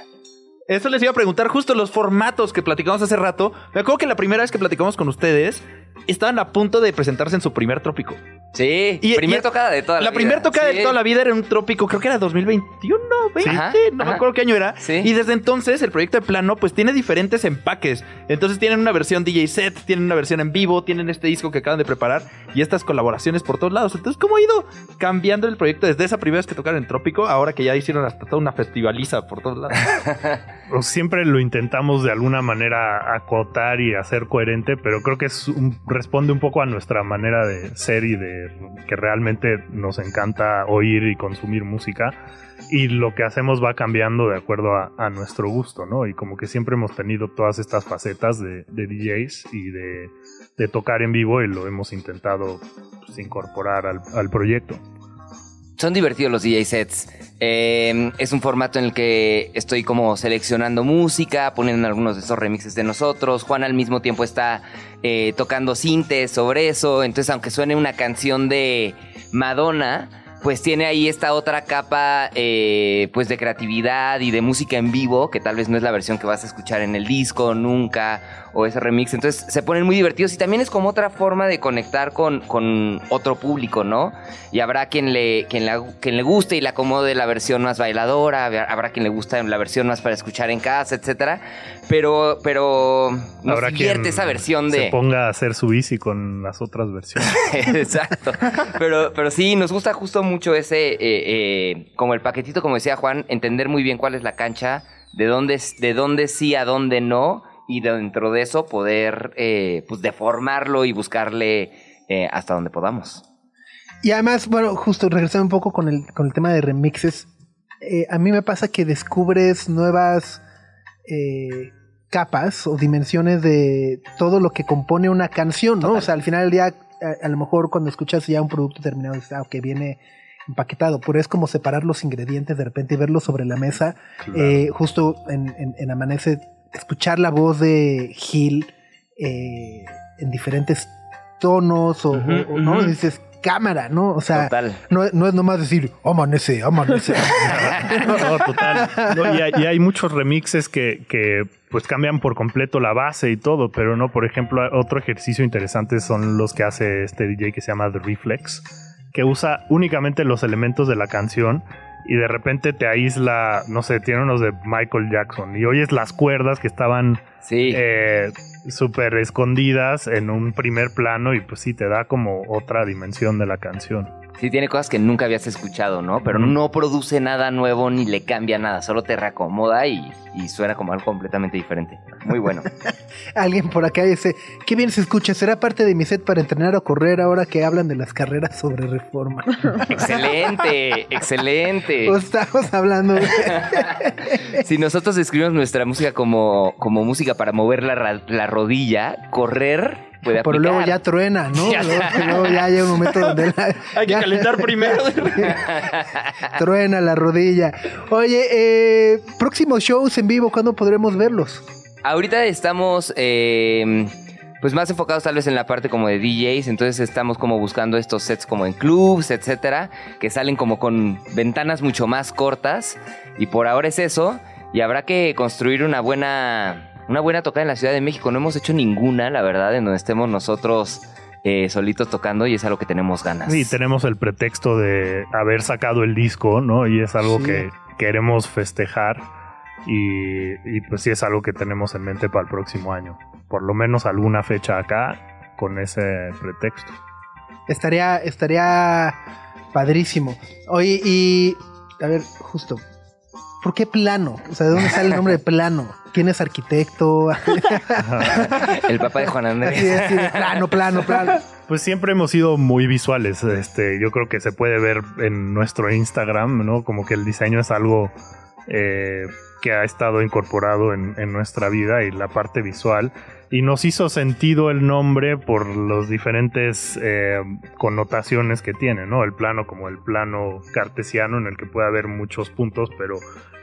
Eso les iba a preguntar justo los formatos que platicamos hace rato. Me acuerdo que la primera vez que platicamos con ustedes estaban a punto de presentarse en su primer trópico. Sí, Y- primer y- tocada de toda la, La, vida. primera tocada Sí. de toda la vida era un trópico, creo que era 2021, 20, Ajá, no me acuerdo qué año era. Sí. Y desde entonces el proyecto de plano pues tiene diferentes empaques. Entonces tienen una versión DJ set, tienen una versión en vivo, tienen este disco que acaban de preparar y estas colaboraciones por todos lados. Entonces, ¿cómo ha ido cambiando el proyecto desde esa primera vez que tocaron en Trópico, ahora que ya hicieron hasta toda una festivaliza por todos lados? siempre lo intentamos de alguna manera acotar y hacer coherente, pero creo que es un- responde un poco a nuestra manera de ser y de que realmente nos encanta oír y consumir música. Y lo que hacemos va cambiando de acuerdo a, a nuestro gusto, ¿no? Y como que siempre hemos tenido todas estas facetas de, de DJs y de, de tocar en vivo y lo hemos intentado pues, incorporar al, al proyecto. Son divertidos los DJ sets. Eh, es un formato en el que estoy como seleccionando música, poniendo algunos de esos remixes de nosotros. Juan al mismo tiempo está eh, tocando sintes sobre eso. Entonces, aunque suene una canción de Madonna, pues tiene ahí esta otra capa eh, pues de creatividad y de música en vivo, que tal vez no es la versión que vas a escuchar en el disco nunca, o ese remix. Entonces se ponen muy divertidos y también es como otra forma de conectar con, con otro público, ¿no? Y habrá quien le, quien, la- quien le guste y le acomode la versión más bailadora, habrá- quien le gusta la versión más para escuchar en casa, etcétera. Pero, pero nos Habrá divierte quien esa versión de... Se ponga a hacer su bici con las otras versiones. Exacto. Pero, pero sí, nos gusta justo mucho ese, eh, eh, como el paquetito, como decía Juan, entender muy bien cuál es la cancha, de dónde, de dónde sí, a dónde no, y dentro de eso poder eh, pues deformarlo y buscarle eh, hasta donde podamos. Y además, bueno, justo regresando un poco con el, con el tema de remixes, eh, a mí me pasa que descubres nuevas eh, capas o dimensiones de todo lo que compone una canción, ¿no? O sea, al final del día, a, a lo mejor cuando escuchas ya un producto terminado, dices, ah, ok, viene empaquetado, pero es como separar los ingredientes de repente y verlos sobre la mesa. Eh, justo en, en- en Amanece, escuchar la voz de Gil eh, en diferentes tonos o, Ujú, o- o, no, dices cámara, ¿no? O sea, Total. no, no es nomás decir amanece, amanece. No, total. No, y, hay, y hay muchos remixes que, que, pues cambian por completo la base y todo, pero no, por ejemplo, otro ejercicio interesante son los que hace este DJ que se llama The Reflex, que usa únicamente los elementos de la canción y de repente te aísla, no sé, tiene unos de Michael Jackson y oyes las cuerdas que estaban Sí. eh, súper escondidas en un primer plano y pues sí, te da como otra dimensión de la canción. Sí, tiene cosas que nunca habías escuchado, ¿no? Pero no produce nada nuevo ni le cambia nada, solo te reacomoda y, y suena como algo completamente diferente. Muy bueno. Alguien por acá dice, qué bien se escucha, será parte de mi set para entrenar o correr ahora que hablan de las carreras sobre reforma. excelente, excelente. o estamos hablando de... Si nosotros escribimos nuestra música como, como música para mover la, la rodilla, correr puede Pero luego ya truena, ¿no? Ya. Luego, luego ya llega un momento donde la- Hay que ya calentar primero. truena la rodilla. Oye, eh, próximos shows en vivo, ¿cuándo podremos verlos? Ahorita estamos eh, pues más enfocados tal vez en la parte como de DJs, entonces estamos como buscando estos sets como en clubs, etcétera, que salen como con ventanas mucho más cortas y por ahora es eso y habrá que construir una buena una buena tocada en la Ciudad de México. No hemos hecho ninguna, la verdad, en donde estemos nosotros eh, solitos tocando y es algo que tenemos ganas. Y tenemos el pretexto de haber sacado el disco, ¿no? Y es algo Sí. que queremos festejar. Y, y pues sí es algo que tenemos en mente para el próximo año. Por lo menos alguna fecha acá con ese pretexto. Estaría, estaría padrísimo. Oye, y a ver, justo, ¿por qué plano? O sea, ¿de dónde sale el nombre de plano? ¿Quién es arquitecto? El papá de Juan Así, Andrés. así de plano, plano, plano. Pues siempre hemos sido muy visuales. Este, yo creo que se puede ver en nuestro Instagram, ¿no? Como que el diseño es algo eh, que ha estado incorporado en, en nuestra vida y la parte visual. Y nos hizo sentido el nombre por los diferentes eh, connotaciones que tiene, ¿no? El plano como el plano cartesiano en el que puede haber muchos puntos, pero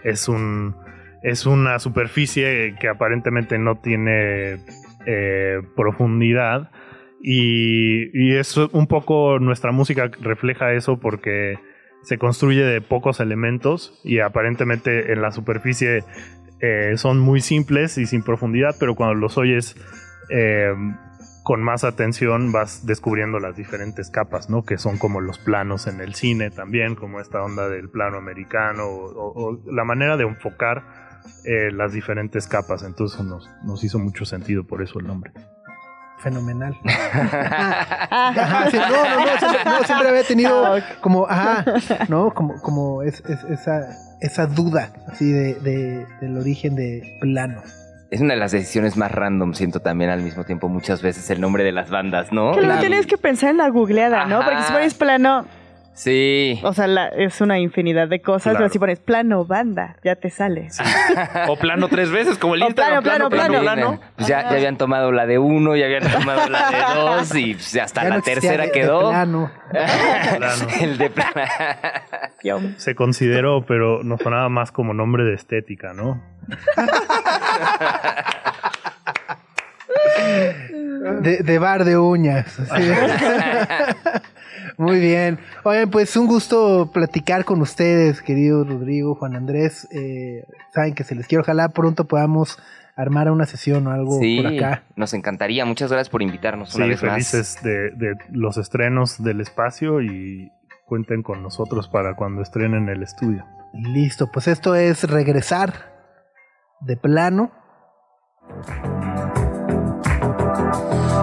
es un es una superficie que aparentemente no tiene eh, profundidad y, y es un poco nuestra música refleja eso porque se construye de pocos elementos y aparentemente en la superficie eh, son muy simples y sin profundidad, pero cuando los oyes eh, con más atención vas descubriendo las diferentes capas, ¿no? Que son como los planos en el cine también, como esta onda del plano americano o, la manera de enfocar eh, las diferentes capas. Entonces nos, nos hizo mucho sentido por eso el nombre. Fenomenal. Ajá, sí, no, no, no, siempre, no, siempre había tenido como, ajá, ¿no? Como, como es, es- esa, esa duda así de, de- del origen de plano. Es una de las decisiones más random, siento también al mismo tiempo muchas veces el nombre de las bandas, ¿no? Que luego Y- tienes que pensar en la googleada, ¿no? Ajá. Porque si pones plano, Sí. o sea, la- es una infinidad de cosas, Claro. pero si pones plano, banda, ya te sale. O plano tres veces, como el O Instagram. plano, plano, plano. Pues ya, ya habían tomado la de uno, ya habían tomado la de dos y pues, hasta Ya la no tercera de- de quedó. plano. Plano. el de plano. Se consideró, pero nos sonaba más como nombre de estética, ¿no? De, de bar de uñas. así. Muy bien. Oigan, pues un gusto platicar con ustedes, querido Rodrigo, Juan Andrés. Eh, saben que se les quiero, ojalá pronto podamos armar una sesión o algo Sí, por acá. nos encantaría. Muchas gracias por invitarnos una Sí, vez felices de, de los estrenos del espacio y cuenten con nosotros para cuando estrenen el estudio. Listo, pues esto es regresar de plano.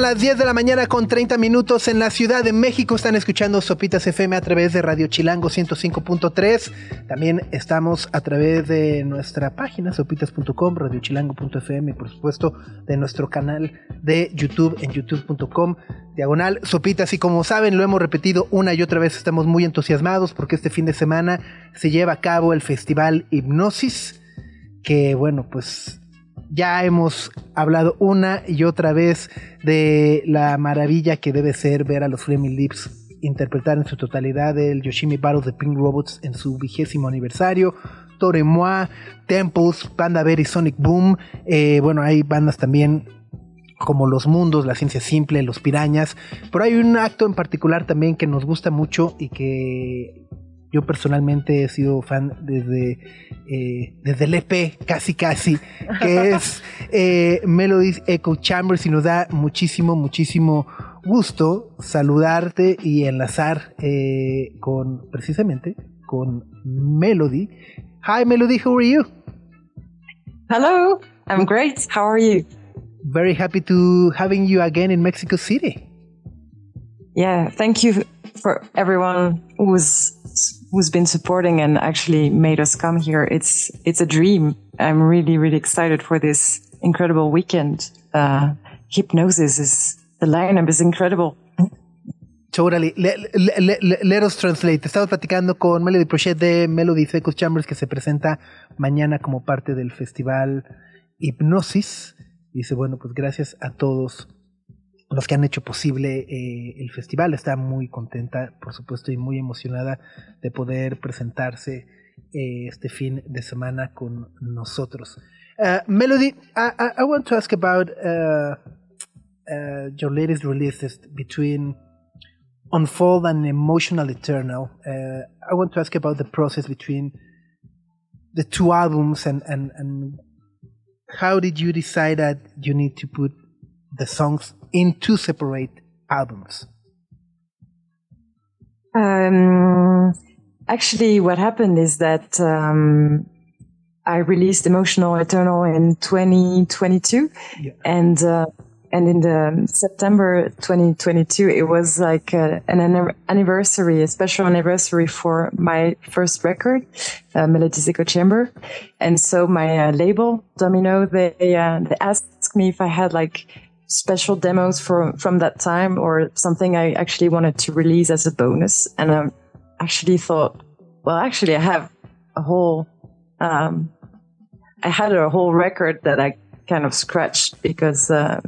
Son las 10 de la mañana con 30 minutos en la Ciudad de México. Están escuchando Sopitas FM a través de Radio Chilango 105.3. También estamos a través de nuestra página sopitas.com, radiochilango.fm y por supuesto de nuestro canal de YouTube en youtube.com diagonal Sopitas. Y como saben, lo hemos repetido una y otra vez, estamos muy entusiasmados porque este fin de semana se lleva a cabo el Festival Hipnosis, que bueno, pues ya hemos hablado una y otra vez de la maravilla que debe ser ver a los Flaming Lips interpretar en su totalidad el Yoshimi Battle de Pink Robots en su vigésimo aniversario. Tore Moi, Temples, Panda Bear y Sonic Boom. Eh, bueno, hay bandas también como Los Mundos, La Ciencia Simple, Los Pirañas. Pero hay un acto en particular también que nos gusta mucho y que yo personalmente he sido fan desde, eh, desde el EP, casi casi, que es eh, Melodies Echo Chambers y nos da muchísimo, muchísimo gusto saludarte y enlazar eh, con, precisamente, con Melody. Hi Melody, how are you? Hello, I'm great. How are you? Very happy to having you again in Mexico City. Yeah, thank you for everyone who's who's been supporting and actually made us come here. It's it's a dream. I'm really really excited for this incredible weekend. Uh, hypnosis is the lineup is incredible. Totally. Le- le- le- le- let us translate. Estamos platicando con Melody Prochet de Melody Echo Chambers que se presenta mañana como parte del festival Hipnosis. Dice, bueno, pues gracias a todos los que han hecho posible eh, el festival. Está muy contenta, por supuesto, y muy emocionada de poder presentarse eh, este fin de semana con nosotros. Uh, Melody, I, I, I want to ask about uh, uh, your latest releases between Unfold and Emotional Eternal. Uh, I want to ask about the process between the two albums and, and, and how did you decide that you need to put the songs in two separate albums? Um, actually, what happened is that um, I released Emotional Eternal in 2022, Yeah. and uh, and in the September 2022, it was like uh, an anniversary, a special anniversary for my first record, uh, Melodies Echo Chamber, and so my uh, label Domino they uh, they asked me if I had like special demos from from that time or something I actually wanted to release as a bonus. And I actually thought, well, actually, I have a whole, um, I had a whole record that I kind of scratched because uh,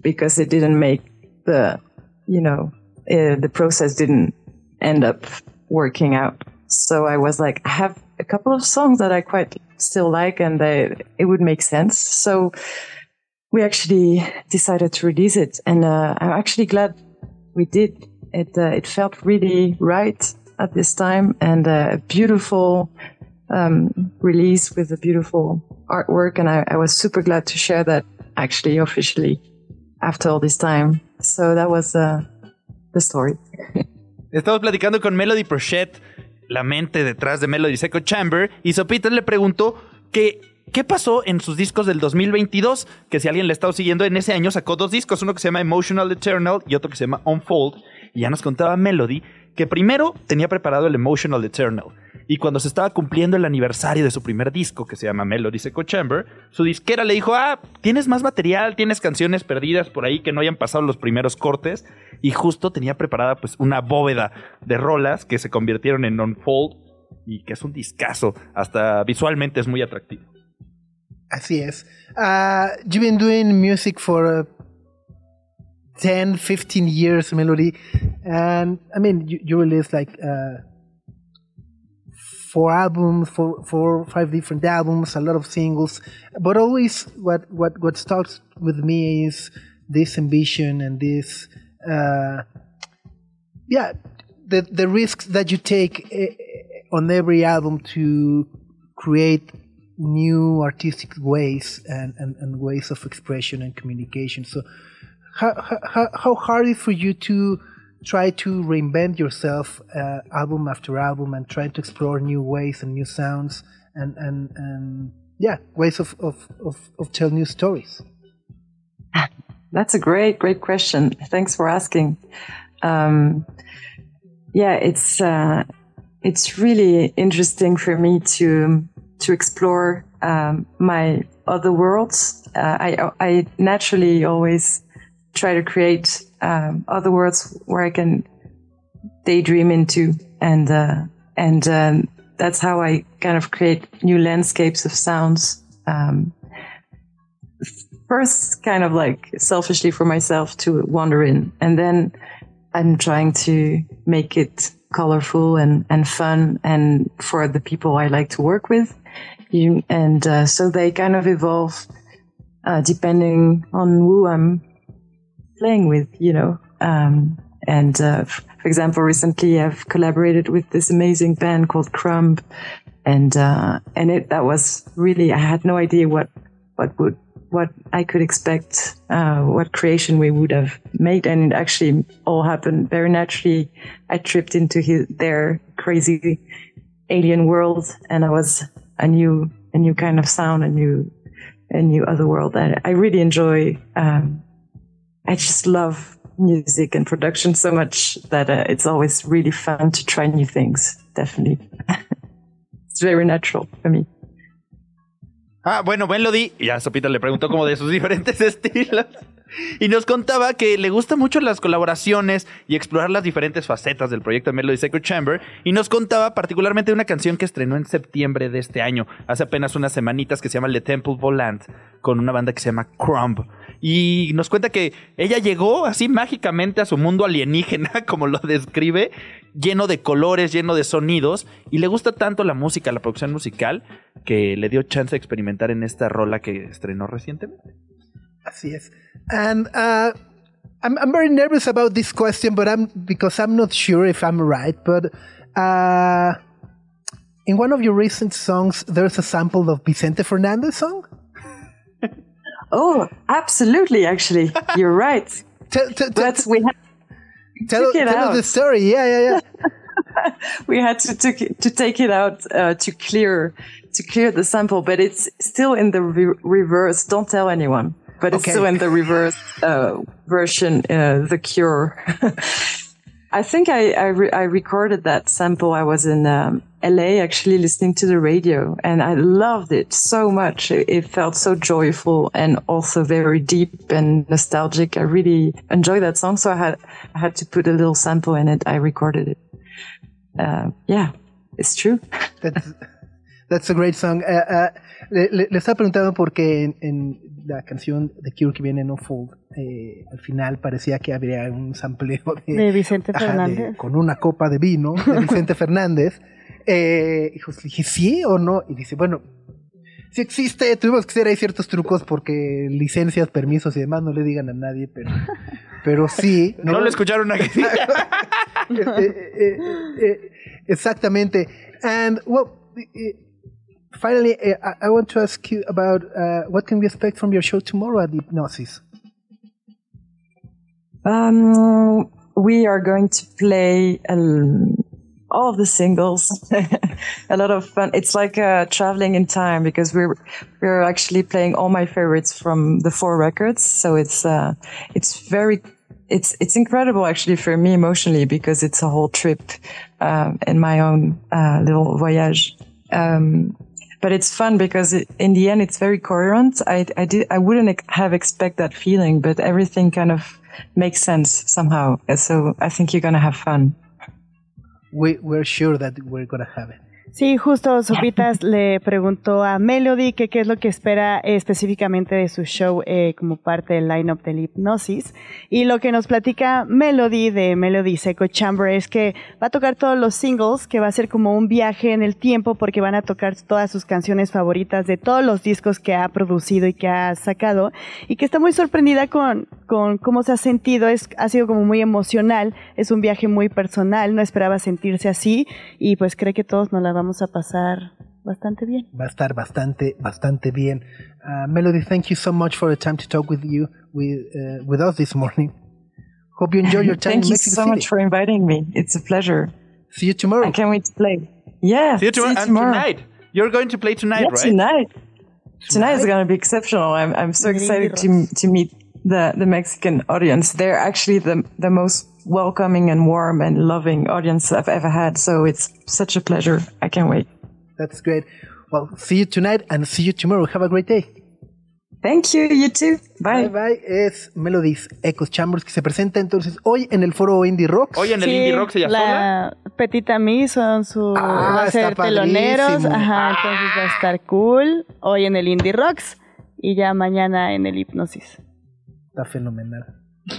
because it didn't make the, you know, uh, the process didn't end up working out. So I was like, I have a couple of songs that I quite still like, and they, it would make sense. So we actually decided to release it, and uh, I'm actually glad we did. It uh, it felt really right at this time, and a beautiful um, release with a beautiful artwork, and I, I was super glad to share that actually officially after all this time. So that was uh, the story. Estamos platicando con Melody Prochet, la mente detrás de Melody Echo Chamber, y Sopitas le preguntó que qué pasó en sus discos del 2022, que si alguien le ha estado siguiendo en ese año sacó dos discos, uno que se llama Emotional Eternal y otro que se llama Unfold, y ya nos contaba Melody que primero tenía preparado el Emotional Eternal, y cuando se estaba cumpliendo el aniversario de su primer disco, que se llama Melody Echo Chamber, su disquera le dijo, ah, tienes más material, tienes canciones perdidas por ahí que no hayan pasado los primeros cortes, y justo tenía preparada pues una bóveda de rolas que se convirtieron en Unfold, y que es un discazo, hasta visualmente es muy atractivo. Así es. Uh, you've been doing music for uh, 10, 15 years, Melody. And I mean, you, you released like uh, four albums, four, four, five different albums, a lot of singles. But always what, what, what starts with me is this ambition and this, uh, yeah, the, the risks that you take eh, eh, on every album to create new artistic ways and, and, and ways of expression and communication. So, how, how, how hard is for you to try to reinvent yourself uh, album after album and try to explore new ways and new sounds and, and, and yeah, ways of, of, of, of tell new stories? That's a great, great question. Thanks for asking. Um, yeah, it's uh, it's really interesting for me to to explore um, my other worlds. Uh, I I naturally always try to create um, other worlds where I can daydream into, and uh, and um, that's how I kind of create new landscapes of sounds. Um, first, kind of like selfishly for myself to wander in, and then I'm trying to make it colorful and, and fun and for the people I like to work with. You, and uh, so they kind of evolve uh, depending on who I'm playing with, you know. Um, and uh, for example, recently I've collaborated with this amazing band called Crumb, and uh, and it that was really I had no idea what what would what I could expect, uh, what creation we would have made, and it actually all happened very naturally. I tripped into his, their crazy alien world, and I was a new a new kind of sound, a new a new other world. I, I really enjoy. Um, I just love music and production so much that uh, it's always really fun to try new things. Definitely, it's very natural for me. Ah, bueno, Melody, y a Sopita le preguntó como de sus diferentes estilos. Y nos contaba que le gustan mucho las colaboraciones y explorar las diferentes facetas del proyecto Melody Sacred Chamber. Y nos contaba particularmente de una canción que estrenó en septiembre de este año, hace apenas unas semanitas, que se llama Le Temple Volant, con una banda que se llama Crumb. Y nos cuenta que ella llegó así mágicamente a su mundo alienígena, como lo describe, lleno de colores, lleno de sonidos, y le gusta tanto la música, la producción musical, que le dio chance de experimentar en esta rola que estrenó recientemente. Así es. And uh, I'm, I'm very nervous about this question, but I'm because I'm not sure if I'm right. But uh, in one of your recent songs, there's a sample of Vicente Fernandez song. Oh, absolutely! Actually, you're right. Tell, tell, But we had tell, tell the story. Yeah, yeah, yeah. we had to it- to take it out uh, to clear to clear the sample, but it's still in the re- reverse. Don't tell anyone, but it's Okay. still in the reverse uh, version. Uh, the Cure. I think I I, re- I recorded that sample. I was in um, LA actually listening to the radio, and I loved it so much. It, it felt so joyful and also very deep and nostalgic. I really enjoyed that song, so I had I had to put a little sample in it. I recorded it. Uh, yeah, it's true. That's, that's a great song. Uh, uh, le, le- le estaba preguntando porque en, en la canción de Cure que viene en No Fold, eh, al final parecía que habría un sampleo de, De Vicente ajá, de- Fernández. con una copa de vino de Vicente Fernández. Eh, y pues dije, ¿sí o no? Y dice, bueno, sí existe, tuvimos que hacer ahí ciertos trucos porque licencias, permisos y demás no le digan a nadie, pero, pero sí. No, lo escucharon aquí. Eh, eh, eh, eh, exactamente. And well, eh, finally, eh, I, I want to ask you about uh, what can we expect from your show tomorrow at Hypnosis? Um, we are going to play um, all of the singles. a lot of fun. It's like uh, traveling in time because we're we're actually playing all my favorites from the four records. So it's uh, it's very it's it's incredible actually for me emotionally because it's a whole trip um, in my own uh, little voyage. Um, but it's fun because it, in the end it's very coherent. I I did I wouldn't have expect that feeling, but everything kind of makes sense somehow. So I think you're gonna have fun. We, we're sure that we're going to have it. Sí, justo Sopitas le preguntó a Melody que qué es lo que espera específicamente de su show eh, como parte del line-up del hipnosis. Y lo que nos platica Melody de Melody Seco Chamber es que va a tocar todos los singles, que va a ser como un viaje en el tiempo porque van a tocar todas sus canciones favoritas de todos los discos que ha producido y que ha sacado. Y que está muy sorprendida con, con cómo se ha sentido. Es, ha sido como muy emocional. Es un viaje muy personal. No esperaba sentirse así. Y pues cree que todos nos la vamos a pasar bastante bien. Va a estar bastante, bastante bien. Uh, Melody, thank you so much for the time to talk with you, with, uh, with us this morning. Hope you enjoy your time Thank in you Mexico so City. much for inviting me. It's a pleasure. See you tomorrow. I can't wait to play. Yeah. See you tomorrow. And tonight. You're going to play tonight, Yeah, right? tonight. Tonight is going to be exceptional. I'm, I'm so excited to, to meet the, the Mexican audience. They're actually the, the most welcoming and warm and loving audience I've ever had. So it's such a pleasure. I can't wait. That's great. Well, see you tonight and see you tomorrow. Have a great day. Thank you. You too. Bye bye. Es Melodies Echoes Chambers que se presenta entonces hoy en el foro Indie Rocks. Hoy en el Sí, Indie Rock se llama la Petita Me son su Ah, va a ser teloneros, ajá, entonces va a estar cool hoy en el Indie Rocks y ya mañana en el Hipnosis. Está fenomenal.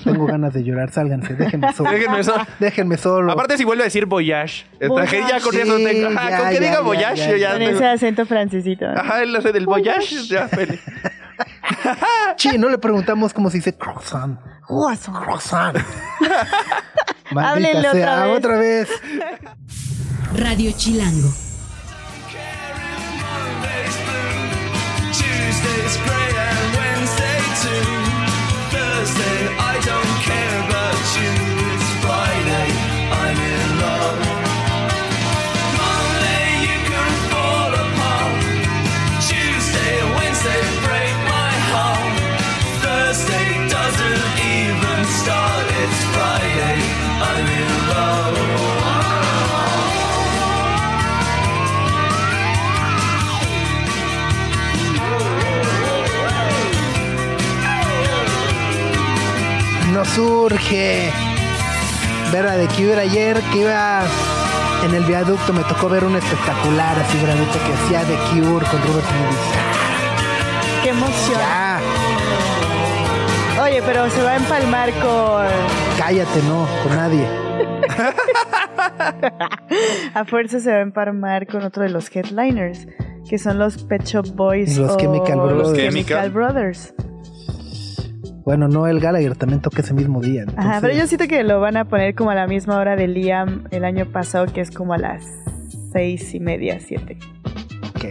Tengo ganas de llorar. Sálganse. Déjenme solo. Déjenme solo. Déjenme solo. Aparte, si vuelve a decir Voyage, extranjero, ya con Sí, eso tengo. Ajá, ya, con que ya, diga ya, Voyage, ya, yo ya. Con tengo- ese acento francesito. Ajá, él hace del Voyage, ya. Sí, no le preguntamos cómo se dice croissant. Croissant. Maldita Háblenle otra sea, vez. otra vez. Radio Chilango. Nos surge ver a The Cure ayer que iba en el viaducto. Me tocó ver un espectacular así grandito que hacía The Cure con Robert Smith. Qué emoción. Ya, Oye, pero se va a empalmar con cállate, no, con nadie. a fuerza se va a empalmar con otro de los headliners, que son los Pet Shop Boys Los o Chemical los Brothers. Chemical Brothers. Bueno, no, el Gallagher también toca ese mismo día. Ajá, pero yo siento que lo van a poner como a la misma hora de Liam el año pasado, que es como a las seis y media, siete. Ok.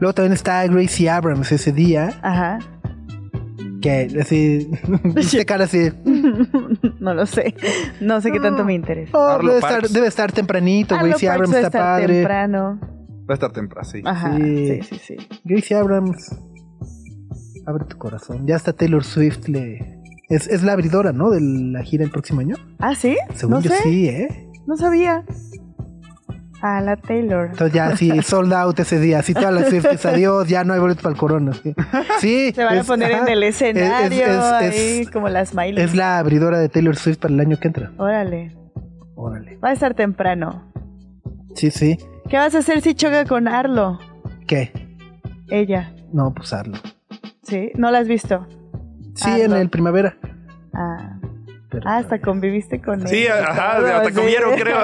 Luego también está Gracie Abrams ese día, Ajá. Que así, de cara así, no lo sé. No sé qué tanto me interesa. oh, Arlo debe, estar, debe estar tempranito, Gracie Abrams está estar padre. temprano. Va a estar temprano, sí. Ajá. Sí. Sí, sí, sí. Gracie Abrams, abre tu corazón. Ya está Taylor Swift, le... Es, es la abridora, ¿no? De la gira el próximo año. ¿Ah, sí? Según no yo sé. sí, ¿eh? No sabía. Ah, la Taylor. Entonces ya sí, sold out ese día. Así todas las fiestas, adiós, ya no hay boletos para el corona. Sí, Sí, Se van a poner ajá. en el escenario, Es- es- ahí como las Miley. Es la abridora de Taylor Swift para el año que entra. Órale. Órale. Va a estar temprano. Sí, sí. ¿Qué vas a hacer si choca con Arlo? ¿Qué? Ella. No, pues hazlo. ¿Sí? ¿No la has visto? Sí, Arlo. en el primavera. Ah. Pero- Ah, hasta conviviste con Sí, ella. ajá, Todo, hasta sí. comieron, creo.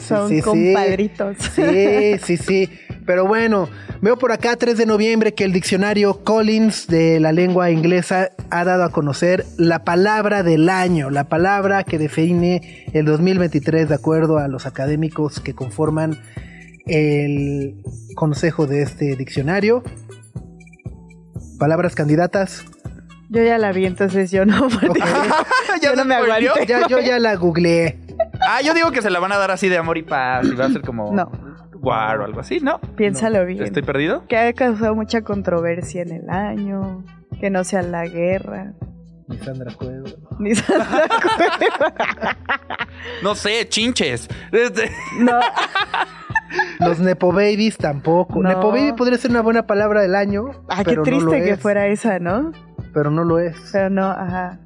Son sí, sí. compadritos. Sí, sí, sí. Pero bueno, veo por acá 3 de noviembre que el diccionario Collins de la lengua inglesa ha dado a conocer la palabra del año, la palabra que define el 2023 de acuerdo a los académicos que conforman el consejo de este diccionario. Palabras candidatas. Yo ya la vi, entonces yo no. porque Ya yo no me aguanté. Ya, yo ya la googleé. Ah, yo digo que se la van a dar así de amor y paz y va a ser como No. War o algo así, ¿no? Piénsalo bien. ¿Estoy perdido? Que ha causado mucha controversia en el año. Que no sea la guerra. Ni Sandra Cueva. Ni Santa Cueva. No sé, chinches. Este- No. Los Nepo Babies tampoco. No. Nepo Baby podría ser una buena palabra del año. Ah, qué pero no triste que es. fuera esa, ¿no? Pero no lo es. Pero no, ajá.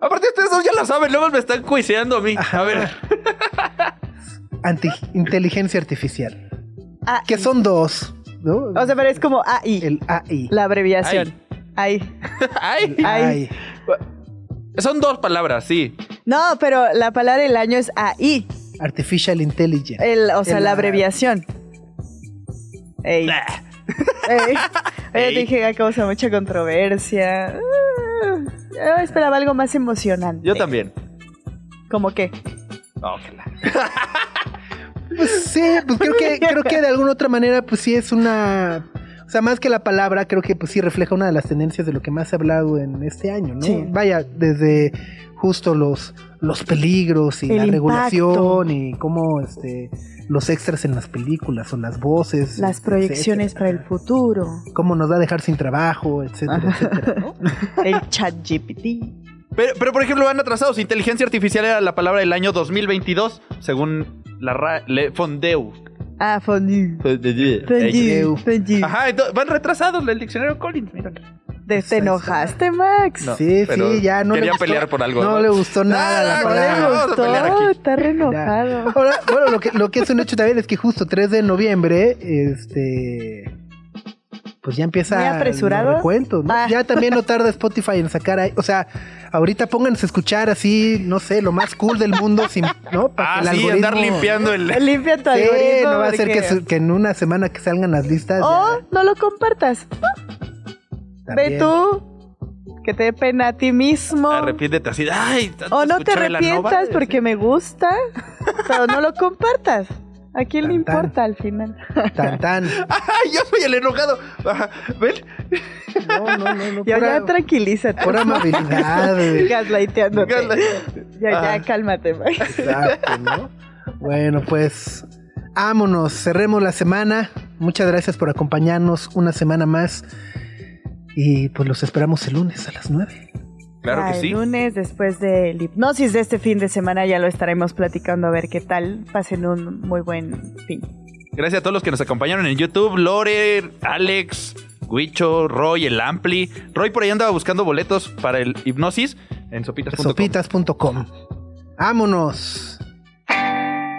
Aparte, ustedes dos ya la saben, luego me están cuiseando a mí. A ver. Anti inteligencia artificial. AI. que son dos, ¿no? O sea, pero es como AI, el AI. la abreviación. AI. Ay, Ay. Son dos palabras, sí. No, pero la palabra del año es AI. Artificial Intelligence. El, o sea, El- la abreviación. Ey. Ey. Oye, dije que causa mucha controversia. Ah, Yo esperaba algo más emocionante. Yo también. ¿Cómo qué? Ojalá. Pues sí, pues creo que, creo que de alguna otra manera, pues sí es una. O sea, más que la palabra, creo que pues sí refleja una de las tendencias de lo que más se ha hablado en este año, ¿no? Sí. Vaya, desde justo los, los peligros y El la impacto. regulación y cómo este los extras en las películas o las voces. Las etcétera. proyecciones para el futuro. Cómo nos va a dejar sin trabajo, etcétera, etcétera, ¿no? El chat GPT. Pero, pero, por ejemplo, van atrasados. Inteligencia artificial era la palabra del año 2022, según la Ra- Le Fondeu. Ah, fondue. Ey. Fondue. Fondue. Ajá, van retrasados el diccionario Collins, mira. ¿Te, te enojaste, Max? No, Sí, sí, ya no le quería gustó- pelear por algo. no le gustó nada la No no, le gustó, está re enojado. Ahora, bueno, lo que, lo que es un hecho también es que justo 3 de noviembre, este. Pues ya empieza ¿Muy apresurado? el recuento, ¿no? Ah. Ya también no tarda Spotify en sacar ahí. O sea, ahorita pónganse a escuchar así, no sé, lo más cool del mundo, sin, ¿no? Para Ah, que el sí, algoritmo- andar limpiando el. Limpia tu Sí, algoritmo. no va a ser que, porque- su- que en una semana que salgan las listas. O ya, no lo compartas. También. Ve tú. Que te dé pena a ti mismo. Arrepiéntete así. Ay, O no te arrepientas porque me gusta. Pero no lo compartas. ¿A quién le Tan, tan. importa al final? Tan, tan. Ay, yo soy el enojado. Ajá, ¿Ven? No, no, no, no. Ya, pura, ya tranquilízate. pura amabilidad. Gaslighteándote. Gaslight. Ya, ya, Ah. cálmate, Max. Exacto, ¿no? Bueno, pues vámonos, cerremos la semana. Muchas gracias por acompañarnos una semana más. Y pues los esperamos el lunes a las 9. Claro Ah, que el sí. lunes, después del hipnosis de este fin de semana, ya lo estaremos platicando a ver qué tal. Pasen un muy buen fin. Gracias a todos los que nos acompañaron en YouTube. Lore, Alex, Huicho, Roy, el Ampli. Roy por ahí andaba buscando boletos para el hipnosis en sopitas.com. Sopitas.com. Vámonos.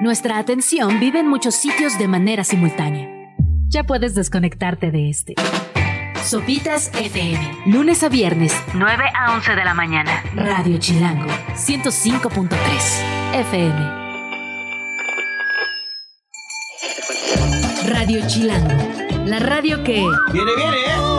Nuestra atención vive en muchos sitios de manera simultánea. Ya puedes desconectarte de este. Sopitas FM. Lunes a viernes, 9 a 11 de la mañana. Radio Chilango, 105.3 FM. Radio Chilango. La radio que... Viene, viene, ¿eh?